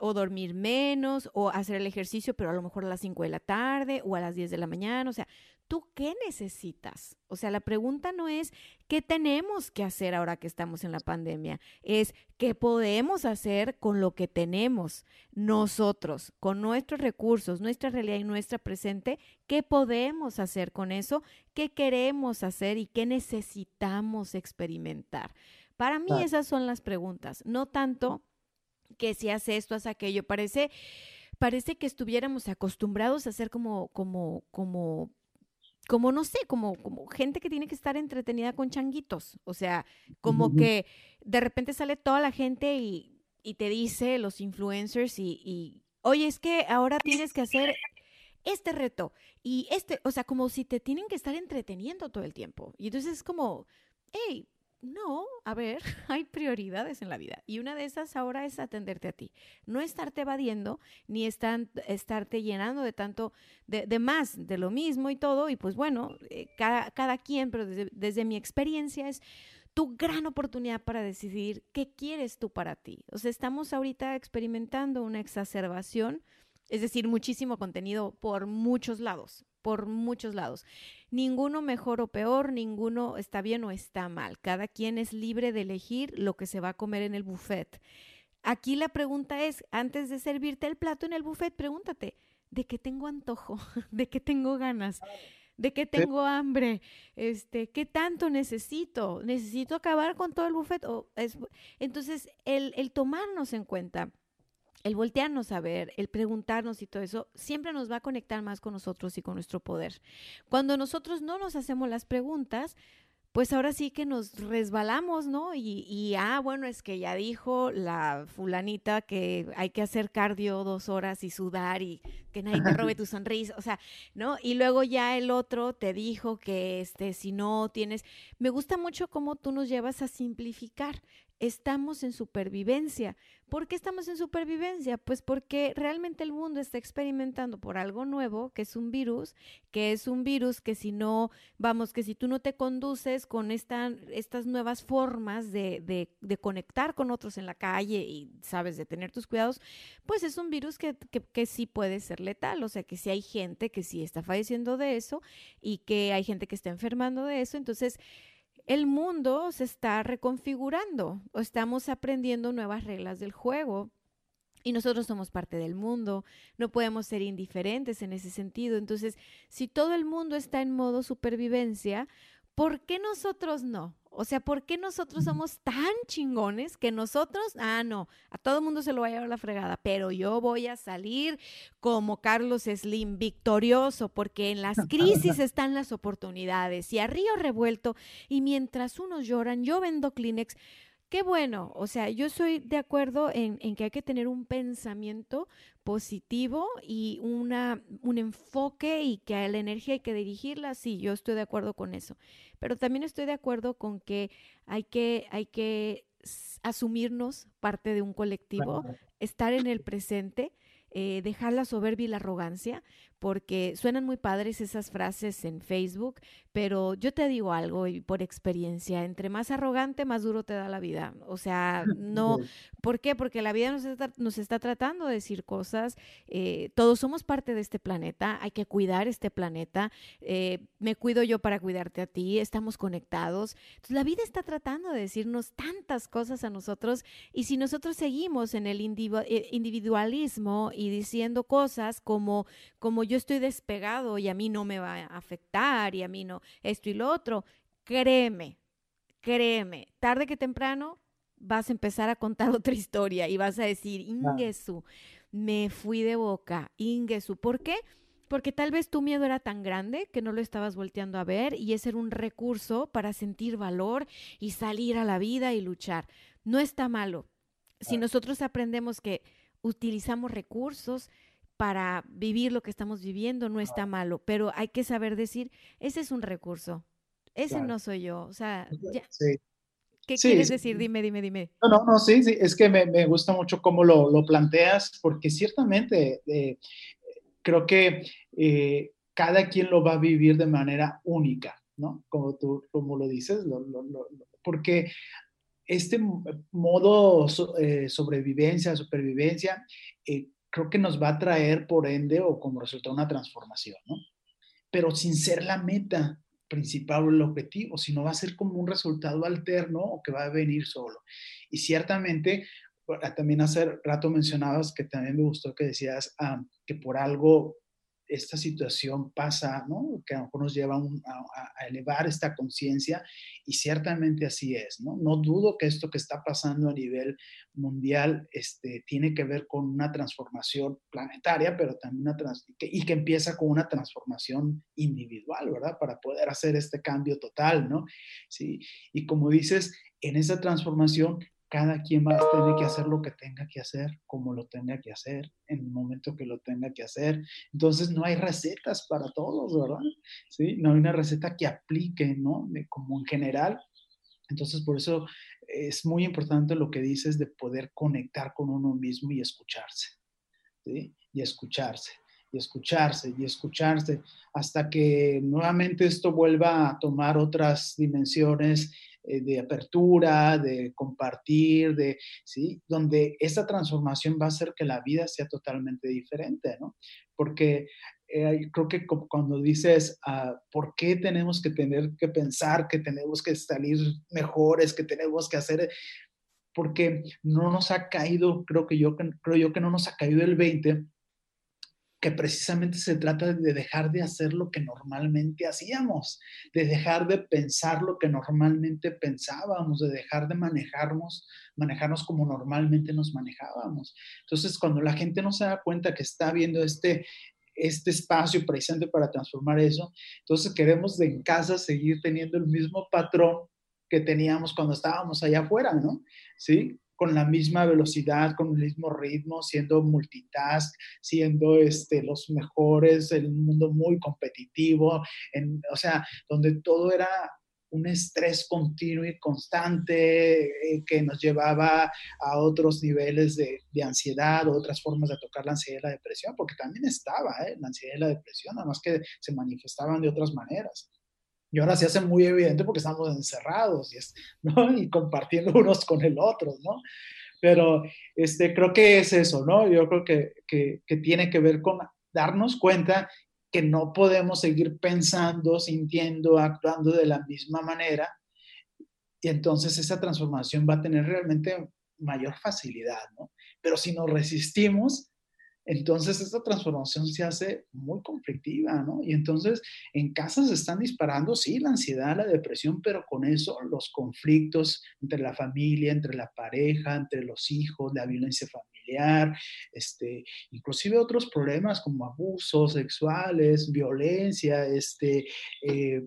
o dormir menos, o hacer el ejercicio, pero a lo mejor a las 5 de la tarde o a las 10 de la mañana. O sea, ¿tú qué necesitas? O sea, la pregunta no es qué tenemos que hacer ahora que estamos en la pandemia, es qué podemos hacer con lo que tenemos nosotros, con nuestros recursos, nuestra realidad y nuestra presente, qué podemos hacer con eso, qué queremos hacer y qué necesitamos experimentar. Para mí esas son las preguntas, no tanto que si hace esto, hace aquello, parece parece que estuviéramos acostumbrados a hacer como como como como no sé, como, como gente que tiene que estar entretenida con changuitos. O sea, como que de repente sale toda la gente y, te dice los influencers y, y, oye, es que ahora tienes que hacer este reto y este, o sea, como si te tienen que estar entreteniendo todo el tiempo. Y entonces es como, hey, no, a ver, hay prioridades en la vida y una de esas ahora es atenderte a ti, no estarte evadiendo ni estarte llenando de tanto, de, más, de lo mismo y todo. Y pues bueno, eh, cada, cada, quien, pero desde, desde mi experiencia es tu gran oportunidad para decidir qué quieres tú para ti. O sea, estamos ahorita experimentando una exacerbación, es decir, muchísimo contenido por muchos lados, por muchos lados. Ninguno mejor o peor, ninguno está bien o está mal. Cada quien es libre de elegir lo que se va a comer en el buffet. Aquí la pregunta es, antes de servirte el plato en el buffet, pregúntate, ¿de qué tengo antojo? ¿De qué tengo ganas? ¿De qué tengo hambre? Este, ¿Qué tanto necesito? ¿Necesito acabar con todo el buffet? O es... Entonces, el, el tomarnos en cuenta el voltearnos a ver, el preguntarnos y todo eso, siempre nos va a conectar más con nosotros y con nuestro poder. Cuando nosotros no nos hacemos las preguntas, pues ahora sí que nos resbalamos, ¿no? Y, y, ah, bueno, es que ya dijo la fulanita que hay que hacer cardio dos horas y sudar y que nadie te robe tu sonrisa, o sea, ¿no? Y luego ya el otro te dijo que, este, si no tienes, me gusta mucho cómo tú nos llevas a simplificar estamos en supervivencia. ¿Por qué estamos en supervivencia? Pues porque realmente el mundo está experimentando por algo nuevo, que es un virus, que es un virus que si no, vamos, que si tú no te conduces con esta, estas nuevas formas de, de, de, conectar con otros en la calle y sabes de tener tus cuidados, pues es un virus que, que, que sí puede ser letal. O sea, que sí hay gente que sí está falleciendo de eso y que hay gente que está enfermando de eso. Entonces, el mundo se está reconfigurando o estamos aprendiendo nuevas reglas del juego. Y nosotros somos parte del mundo, no podemos ser indiferentes en ese sentido. Entonces, si todo el mundo está en modo supervivencia, ¿por qué nosotros no? O sea, ¿por qué nosotros somos tan chingones que nosotros, ah, no, a todo el mundo se lo va a llevar la fregada, pero yo voy a salir como Carlos Slim, victorioso, porque en las crisis están las oportunidades y a río revuelto, y mientras unos lloran, yo vendo Kleenex. Qué bueno, o sea, yo soy de acuerdo en, en, que hay que tener un pensamiento positivo y una, un enfoque y que a la energía hay que dirigirla, sí, yo estoy de acuerdo con eso. Pero también estoy de acuerdo con que hay que, hay que asumirnos parte de un colectivo, estar en el presente, eh, dejar la soberbia y la arrogancia, porque suenan muy padres esas frases en Facebook, pero yo te digo algo y por experiencia, entre más arrogante, más duro te da la vida. O sea, no, ¿por qué? Porque la vida nos está, nos está tratando de decir cosas, eh, todos somos parte de este planeta, hay que cuidar este planeta, eh, me cuido yo para cuidarte a ti, estamos conectados. Entonces, la vida está tratando de decirnos tantas cosas a nosotros y si nosotros seguimos en el eh, individualismo y diciendo cosas como, como yo estoy despegado y a mí no me va a afectar y a mí no esto y lo otro, créeme, créeme, tarde que temprano vas a empezar a contar otra historia y vas a decir, Ingesu, me fui de boca, Ingesu, ¿por qué? Porque tal vez tu miedo era tan grande que no lo estabas volteando a ver y ese era un recurso para sentir valor y salir a la vida y luchar. No está malo. Si nosotros aprendemos que utilizamos recursos, para vivir lo que estamos viviendo no está malo, pero hay que saber decir, ese es un recurso, ese no soy yo, o sea, ¿qué quieres decir? Dime, dime, dime. No, no, no, sí, sí, es que me, me gusta mucho cómo lo, lo planteas, porque ciertamente eh, creo que eh, cada quien lo va a vivir de manera única, ¿no? Como tú, como lo dices, porque este modo eh, sobrevivencia, supervivencia, creo que nos va a traer por ende o como resultado una transformación, ¿no? Pero sin ser la meta principal o el objetivo, sino va a ser como un resultado alterno o que va a venir solo. Y ciertamente, también hace rato mencionabas que también me gustó que decías ah, que por algo esta situación pasa, ¿no? Que a lo mejor nos lleva a, elevar esta conciencia y ciertamente así es, ¿no? No dudo que esto que está pasando a nivel mundial este, tiene que ver con una transformación planetaria, pero también una trans y que empieza con una transformación individual, ¿verdad? Para poder hacer este cambio total, ¿no? Sí, y como dices, en esa transformación cada quien va a tener que hacer lo que tenga que hacer, como lo tenga que hacer, en el momento que lo tenga que hacer. Entonces no hay recetas para todos, ¿verdad? ¿Sí? No hay una receta que aplique, ¿no? como en general. Entonces por eso es muy importante lo que dices de poder conectar con uno mismo y escucharse, ¿sí? Y escucharse y escucharse y escucharse hasta que nuevamente esto vuelva a tomar otras dimensiones de apertura, de compartir, de, ¿sí? Donde esa transformación va a hacer que la vida sea totalmente diferente, ¿no? Porque eh, creo que cuando dices, ah, ¿por qué tenemos que tener que pensar que tenemos que salir mejores, que tenemos que hacer porque no nos ha caído, creo que yo creo yo que no nos ha caído el 20 que precisamente se trata de dejar de hacer lo que normalmente hacíamos, de dejar de pensar lo que normalmente pensábamos, de dejar de manejarnos, manejarnos como normalmente nos manejábamos. Entonces, cuando la gente no se da cuenta que está viendo este este espacio presente para transformar eso. Entonces queremos en casa seguir teniendo el mismo patrón que teníamos cuando estábamos allá afuera, ¿no? Sí, con la misma velocidad, con el mismo ritmo, siendo multitask, siendo este, los mejores, el mundo muy competitivo, en, o sea, donde todo era un estrés continuo y constante eh, que nos llevaba a otros niveles de, de, ansiedad otras formas de tocar la ansiedad y la depresión, porque también estaba ¿eh? la ansiedad y la depresión, nada más que se manifestaban de otras maneras. Y ahora se hace muy evidente porque estamos encerrados y, es, ¿no? y compartiendo unos con el otro, ¿no? Pero este, creo que es eso, ¿no? Yo creo que, que, que tiene que ver con darnos cuenta que no podemos seguir pensando, sintiendo, actuando de la misma manera. Y entonces esa transformación va a tener realmente mayor facilidad, ¿no? Pero si nos resistimos, entonces esta transformación se hace muy conflictiva, ¿no? Y entonces en casa se están disparando, sí, la ansiedad, la depresión, pero con eso los conflictos entre la familia, entre la pareja, entre los hijos, la violencia familiar, este, inclusive otros problemas como abusos sexuales, violencia, este, eh,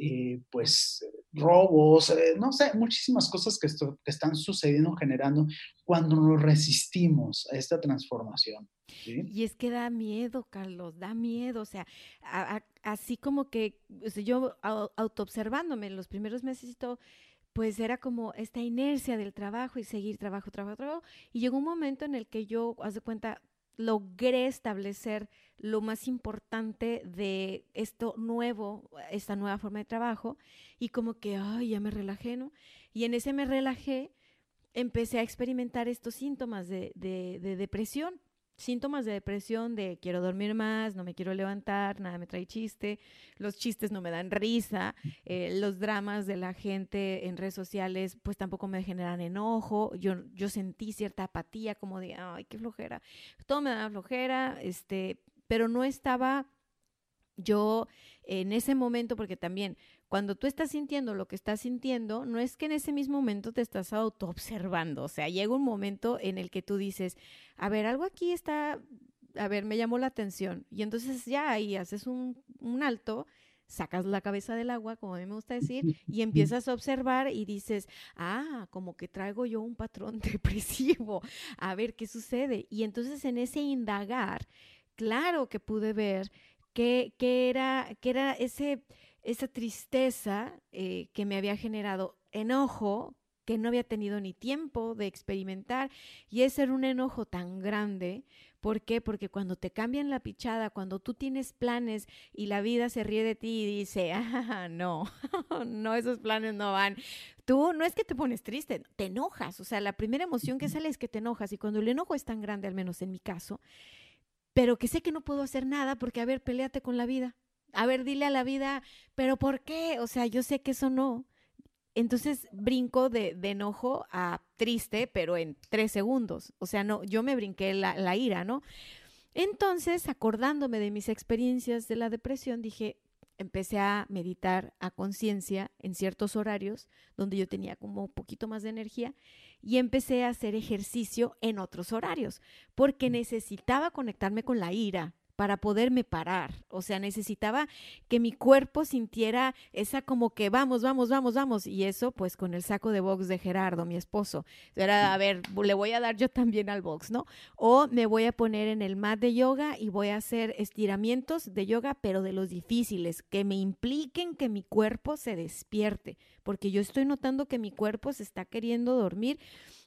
eh, pues robos, eh, no sé, muchísimas cosas que, que, están sucediendo, generando cuando nos resistimos a esta transformación. Y es que da miedo, Carlos, da miedo, o sea, así como que yo autoobservándome en los primeros meses y todo, pues era como esta inercia del trabajo y seguir trabajo, trabajo, trabajo, y llegó un momento en el que yo, haz de cuenta, logré establecer lo más importante de esto nuevo, esta nueva forma de trabajo, y como que, ay, ya me relajé, ¿no? Y en ese me relajé, empecé a experimentar estos síntomas de, de, de depresión síntomas de depresión de quiero dormir más, no me quiero levantar, nada me trae chiste, los chistes no me dan risa, eh, los dramas de la gente en redes sociales pues tampoco me generan enojo, yo, yo sentí cierta apatía como de, ay, qué flojera, todo me da flojera, este, pero no estaba yo en ese momento, porque también cuando tú estás sintiendo lo que estás sintiendo, no es que en ese mismo momento te estás auto-observando, o sea, llega un momento en el que tú dices, a ver, algo aquí está, a ver, me llamó la atención, y entonces ya ahí haces un, un alto, sacas la cabeza del agua, como a mí me gusta decir, y empiezas a observar y dices, ah, como que traigo yo un patrón depresivo, a ver qué sucede. Y entonces en ese indagar, claro que pude ver que era, que era ese esa tristeza eh, que me había generado enojo que no había tenido ni tiempo de experimentar y ese era un enojo tan grande. ¿Por qué? Porque cuando te cambian la pichada, cuando tú tienes planes y la vida se ríe de ti y dice, ah, no, no, esos planes no van. Tú no es que te pones triste, te enojas. O sea, la primera emoción que sale es que te enojas y cuando el enojo es tan grande, al menos en mi caso, pero que sé que no puedo hacer nada porque, a ver, peleate con la vida. A ver, dile a la vida, pero ¿por qué? O sea, yo sé que eso no. Entonces brinco de, de enojo a triste, pero en tres segundos. O sea, no, yo me brinqué la, la ira, ¿no? Entonces, acordándome de mis experiencias de la depresión, dije, empecé a meditar a conciencia en ciertos horarios donde yo tenía como un poquito más de energía y empecé a hacer ejercicio en otros horarios porque mm. necesitaba conectarme con la ira, para poderme parar. O sea, necesitaba que mi cuerpo sintiera esa como que vamos, vamos, vamos, vamos. Y eso pues con el saco de box de Gerardo, mi esposo. Era, a ver, le voy a dar yo también al box, ¿no? O me voy a poner en el mat de yoga y voy a hacer estiramientos de yoga, pero de los difíciles, que me impliquen que mi cuerpo se despierte, porque yo estoy notando que mi cuerpo se está queriendo dormir.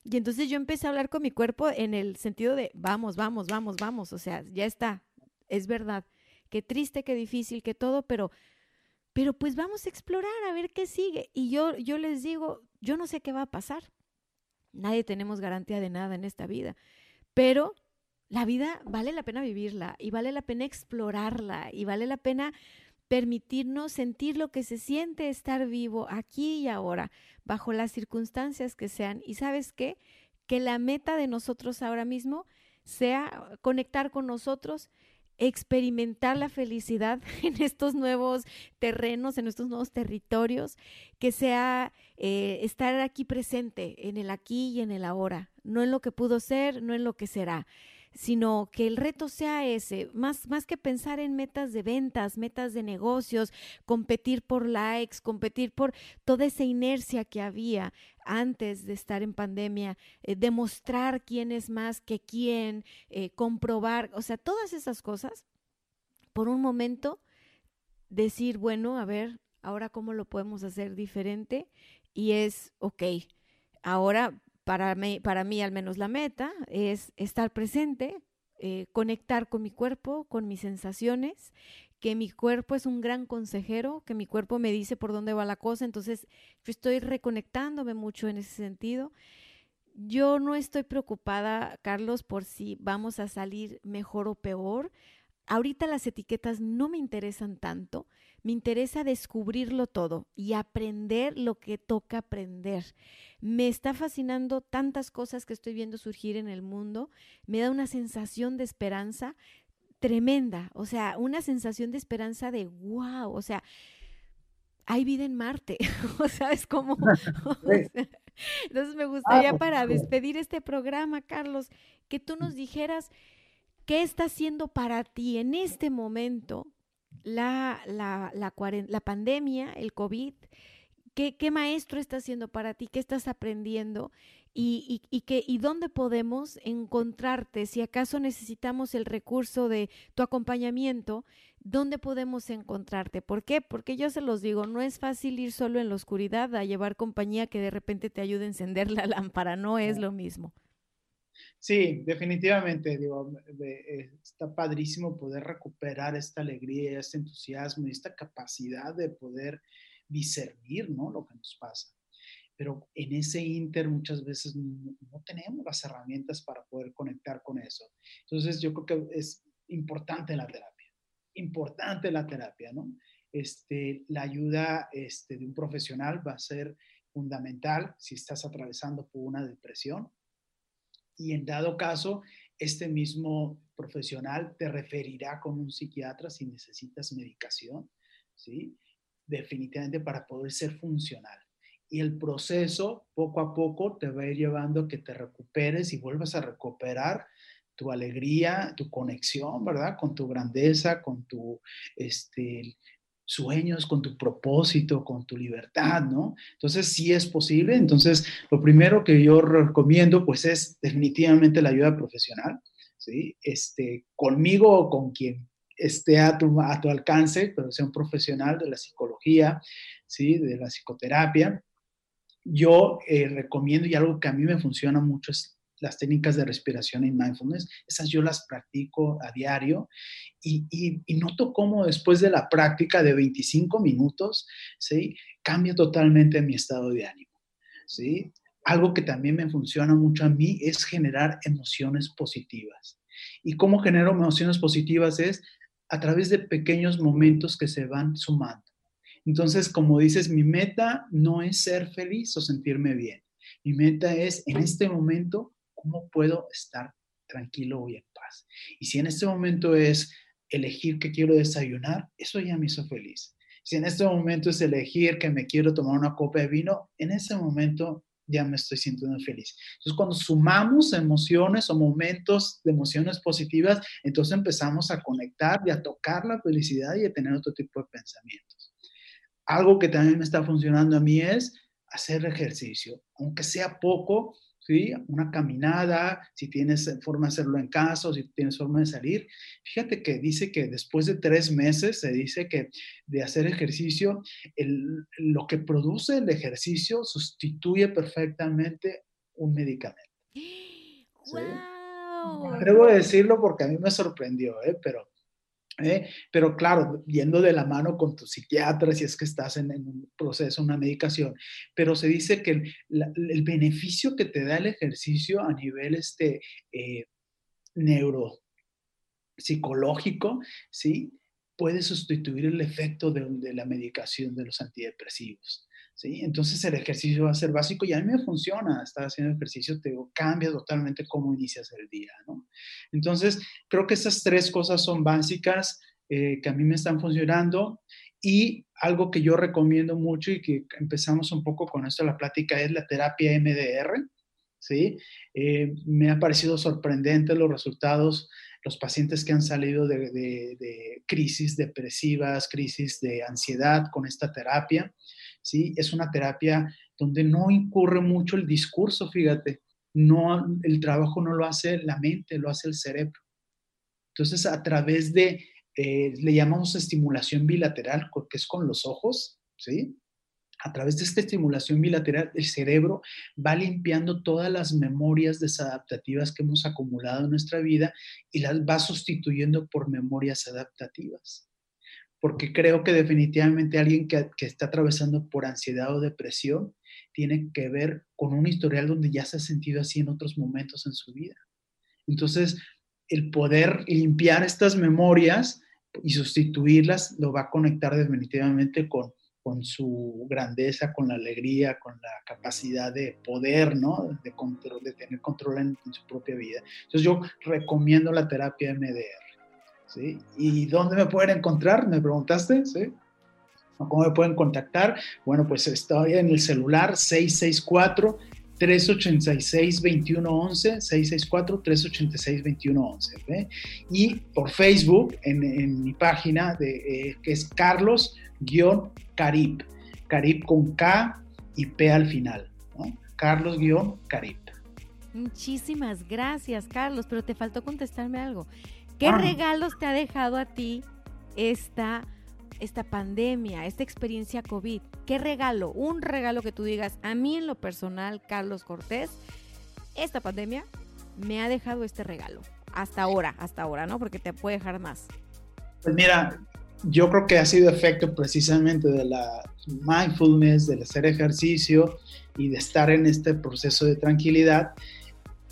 Y entonces yo empecé a hablar con mi cuerpo en el sentido de, vamos, vamos, vamos, vamos, o sea, ya está, es verdad. Qué triste, qué difícil, qué todo, pero, pero pues vamos a explorar a ver qué sigue. Y yo, yo les digo, yo no sé qué va a pasar. Nadie tenemos garantía de nada en esta vida, pero la vida vale la pena vivirla y vale la pena explorarla y vale la pena permitirnos sentir lo que se siente estar vivo aquí y ahora, bajo las circunstancias que sean. Y sabes qué? Que la meta de nosotros ahora mismo sea conectar con nosotros experimentar la felicidad en estos nuevos terrenos, en estos nuevos territorios, que sea eh, estar aquí presente, en el aquí y en el ahora, no en lo que pudo ser, no en lo que será, sino que el reto sea ese, más, más que pensar en metas de ventas, metas de negocios, competir por likes, competir por toda esa inercia que había antes de estar en pandemia, eh, demostrar quién es más que quién, eh, comprobar, o sea, todas esas cosas, por un momento decir, bueno, a ver, ahora cómo lo podemos hacer diferente y es, ok, ahora para mí, para mí al menos la meta es estar presente, eh, conectar con mi cuerpo, con mis sensaciones, que mi cuerpo es un gran consejero, que mi cuerpo me dice por dónde va la cosa, entonces yo estoy reconectándome mucho en ese sentido. Yo no estoy preocupada, Carlos, por si vamos a salir mejor o peor. Ahorita las etiquetas no me interesan tanto, me interesa descubrirlo todo y aprender lo que toca aprender. Me está fascinando tantas cosas que estoy viendo surgir en el mundo, me da una sensación de esperanza tremenda, o sea, una sensación de esperanza de wow, o sea, hay vida en Marte, o sea, es como... entonces me gustaría ah, para despedir este programa, Carlos, que tú nos dijeras qué está haciendo para ti en este momento la, la, la, la pandemia, el COVID, ¿qué, ¿qué, maestro está haciendo para ti? ¿Qué estás aprendiendo? Y, y, y, que, ¿Y dónde podemos encontrarte? Si acaso necesitamos el recurso de tu acompañamiento, ¿dónde podemos encontrarte? ¿Por qué? Porque yo se los digo, no es fácil ir solo en la oscuridad a llevar compañía que de repente te ayude a encender la lámpara, no es lo mismo. Sí, definitivamente, digo, eh, está padrísimo poder recuperar esta alegría, este entusiasmo y esta capacidad de poder discernir, ¿no? Lo que nos pasa. Pero en ese inter muchas veces no, tenemos las herramientas para poder conectar con eso. Entonces yo creo que es importante la terapia, importante la terapia, ¿no? Este, la ayuda este, de un profesional va a ser fundamental si estás atravesando por una depresión, y en dado caso, este mismo profesional te referirá con un psiquiatra si necesitas medicación, ¿sí? Definitivamente para poder ser funcional. Y el proceso, poco a poco, te va a ir llevando a que te recuperes y vuelvas a recuperar tu alegría, tu conexión, ¿verdad? Con tu grandeza, con tu, este, sueños, con tu propósito, con tu libertad, ¿no? Entonces, sí es posible. Entonces, lo primero que yo recomiendo, pues, es definitivamente la ayuda profesional, ¿sí? Este, conmigo o con quien esté a tu, a tu alcance, pero sea un profesional de la psicología, ¿sí? De la psicoterapia. Yo eh, recomiendo, y algo que a mí me funciona mucho es las técnicas de respiración y mindfulness, esas yo las practico a diario y, y, noto cómo después de la práctica de 25 minutos, ¿sí? Cambia totalmente mi estado de ánimo, ¿sí? Algo que también me funciona mucho a mí es generar emociones positivas. ¿Y cómo genero emociones positivas? Es a través de pequeños momentos que se van sumando. Entonces, como dices, mi meta no es ser feliz o sentirme bien. Mi meta es en este momento ¿Cómo puedo estar tranquilo y en paz? Y si en este momento es elegir que quiero desayunar, eso ya me hizo feliz. Si en este momento es elegir que me quiero tomar una copa de vino, en ese momento ya me estoy sintiendo feliz. Entonces, cuando sumamos emociones o momentos de emociones positivas, entonces empezamos a conectar y a tocar la felicidad y a tener otro tipo de pensamientos. Algo que también me está funcionando a mí es hacer ejercicio, aunque sea poco, ¿sí? Una caminada, si tienes forma de hacerlo en casa o si tienes forma de salir. Fíjate que dice que después de tres meses se dice que de hacer ejercicio, el, lo que produce el ejercicio sustituye perfectamente un medicamento. ¡Wow! atrevo a decirlo porque a mí me sorprendió, ¿eh? pero ¿eh? Pero claro, yendo de la mano con tu psiquiatra si es que estás en, un proceso, una medicación, pero se dice que el, beneficio que te da el ejercicio a nivel este, eh, neuropsicológico, ¿sí? puede sustituir el efecto de, de la medicación de los antidepresivos. ¿Sí? Entonces el ejercicio va a ser básico y a mí me funciona, estar haciendo ejercicio, te cambia totalmente cómo inicias el día, ¿no? Entonces, creo que esas tres cosas son básicas eh, que a mí me están funcionando y algo que yo recomiendo mucho y que empezamos un poco con esto la plática es la terapia MDR, ¿sí? Eh, me ha parecido sorprendente los resultados, los pacientes que han salido de, crisis depresivas, crisis de ansiedad con esta terapia, ¿sí? Es una terapia donde no incurre mucho el discurso, fíjate, no, el trabajo no lo hace la mente, lo hace el cerebro. Entonces, a través de, eh, le llamamos estimulación bilateral, que es con los ojos, ¿sí? a través de esta estimulación bilateral, el cerebro va limpiando todas las memorias desadaptativas que hemos acumulado en nuestra vida y las va sustituyendo por memorias adaptativas. Porque creo que definitivamente alguien que, está atravesando por ansiedad o depresión tiene que ver con un historial donde ya se ha sentido así en otros momentos en su vida. Entonces, el poder limpiar estas memorias y sustituirlas lo va a conectar definitivamente con, su grandeza, con la alegría, con la capacidad de poder, ¿no? De, control, de tener control en, su propia vida. Entonces yo recomiendo la terapia MDR, ¿sí? ¿Y dónde me pueden encontrar? Me preguntaste, ¿sí? ¿Cómo me pueden contactar? Bueno, pues estoy en el celular 664 386-2111, 664-386-2111. Y por Facebook, en, mi página, de, eh, que es Carlos-Carib, Carib con K y P al final. Carlos-Carib. Muchísimas gracias, Carlos, pero te faltó contestarme algo. ¿Qué ah. regalos te ha dejado a ti esta esta pandemia, esta experiencia COVID? ¿Qué regalo? Un regalo que tú digas, a mí en lo personal, Carlos Cortés, esta pandemia me ha dejado este regalo. Hasta ahora, hasta ahora, ¿no? Porque te puede dejar más. Pues mira, yo creo que ha sido efecto precisamente de la mindfulness, del hacer ejercicio y de estar en este proceso de tranquilidad.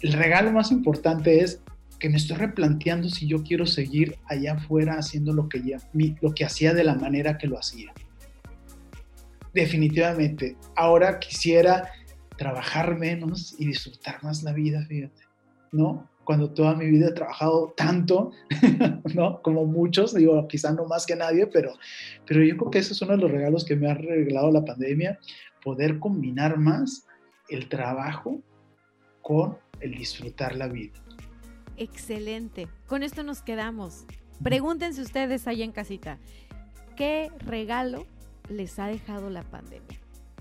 El regalo más importante es que me estoy replanteando si yo quiero seguir allá afuera haciendo lo que, ya, lo que hacía de la manera que lo hacía. Definitivamente, ahora quisiera trabajar menos y disfrutar más la vida, fíjate, ¿no? Cuando toda mi vida he trabajado tanto, ¿no? Como muchos, digo, quizá no más que nadie, pero, pero yo creo que ese es uno de los regalos que me ha regalado la pandemia, poder combinar más el trabajo con el disfrutar la vida. Excelente. Con esto nos quedamos. Pregúntense ustedes ahí en casita, ¿qué regalo les ha dejado la pandemia?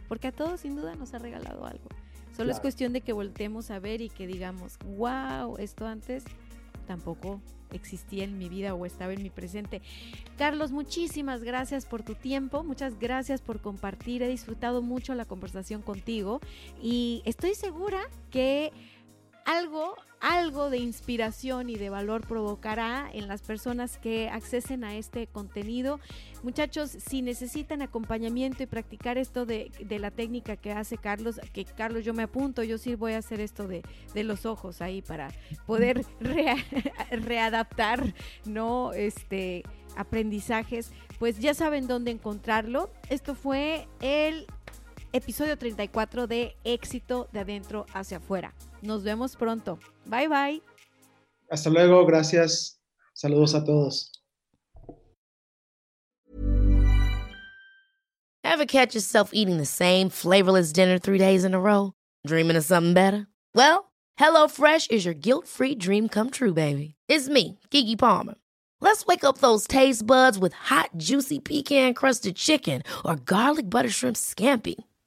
Porque a todos sin duda nos ha regalado algo. Solo es cuestión de que voltemos a ver y que digamos, wow, esto antes tampoco existía en mi vida o estaba en mi presente. Carlos, muchísimas gracias por tu tiempo, muchas gracias por compartir, he disfrutado mucho la conversación contigo y estoy segura que algo, algo de inspiración y de valor provocará en las personas que accesen a este contenido. Muchachos, si necesitan acompañamiento y practicar esto de, la técnica que hace Carlos, que Carlos yo me apunto, yo sí voy a hacer esto de, los ojos ahí para poder readaptar, ¿no? Este aprendizajes, pues ya saben dónde encontrarlo. Esto fue el episodio 34 de Éxito de adentro hacia afuera. Nos vemos pronto. Bye bye. Hasta luego, gracias. Saludos a todos. Ever catch yourself eating the same flavorless dinner three days in a row? Dreaming of something better? Well, HelloFresh is your guilt-free dream come true, baby. It's me, Kiki Palmer. Let's wake up those taste buds with hot, juicy pecan-crusted chicken or garlic butter shrimp scampi.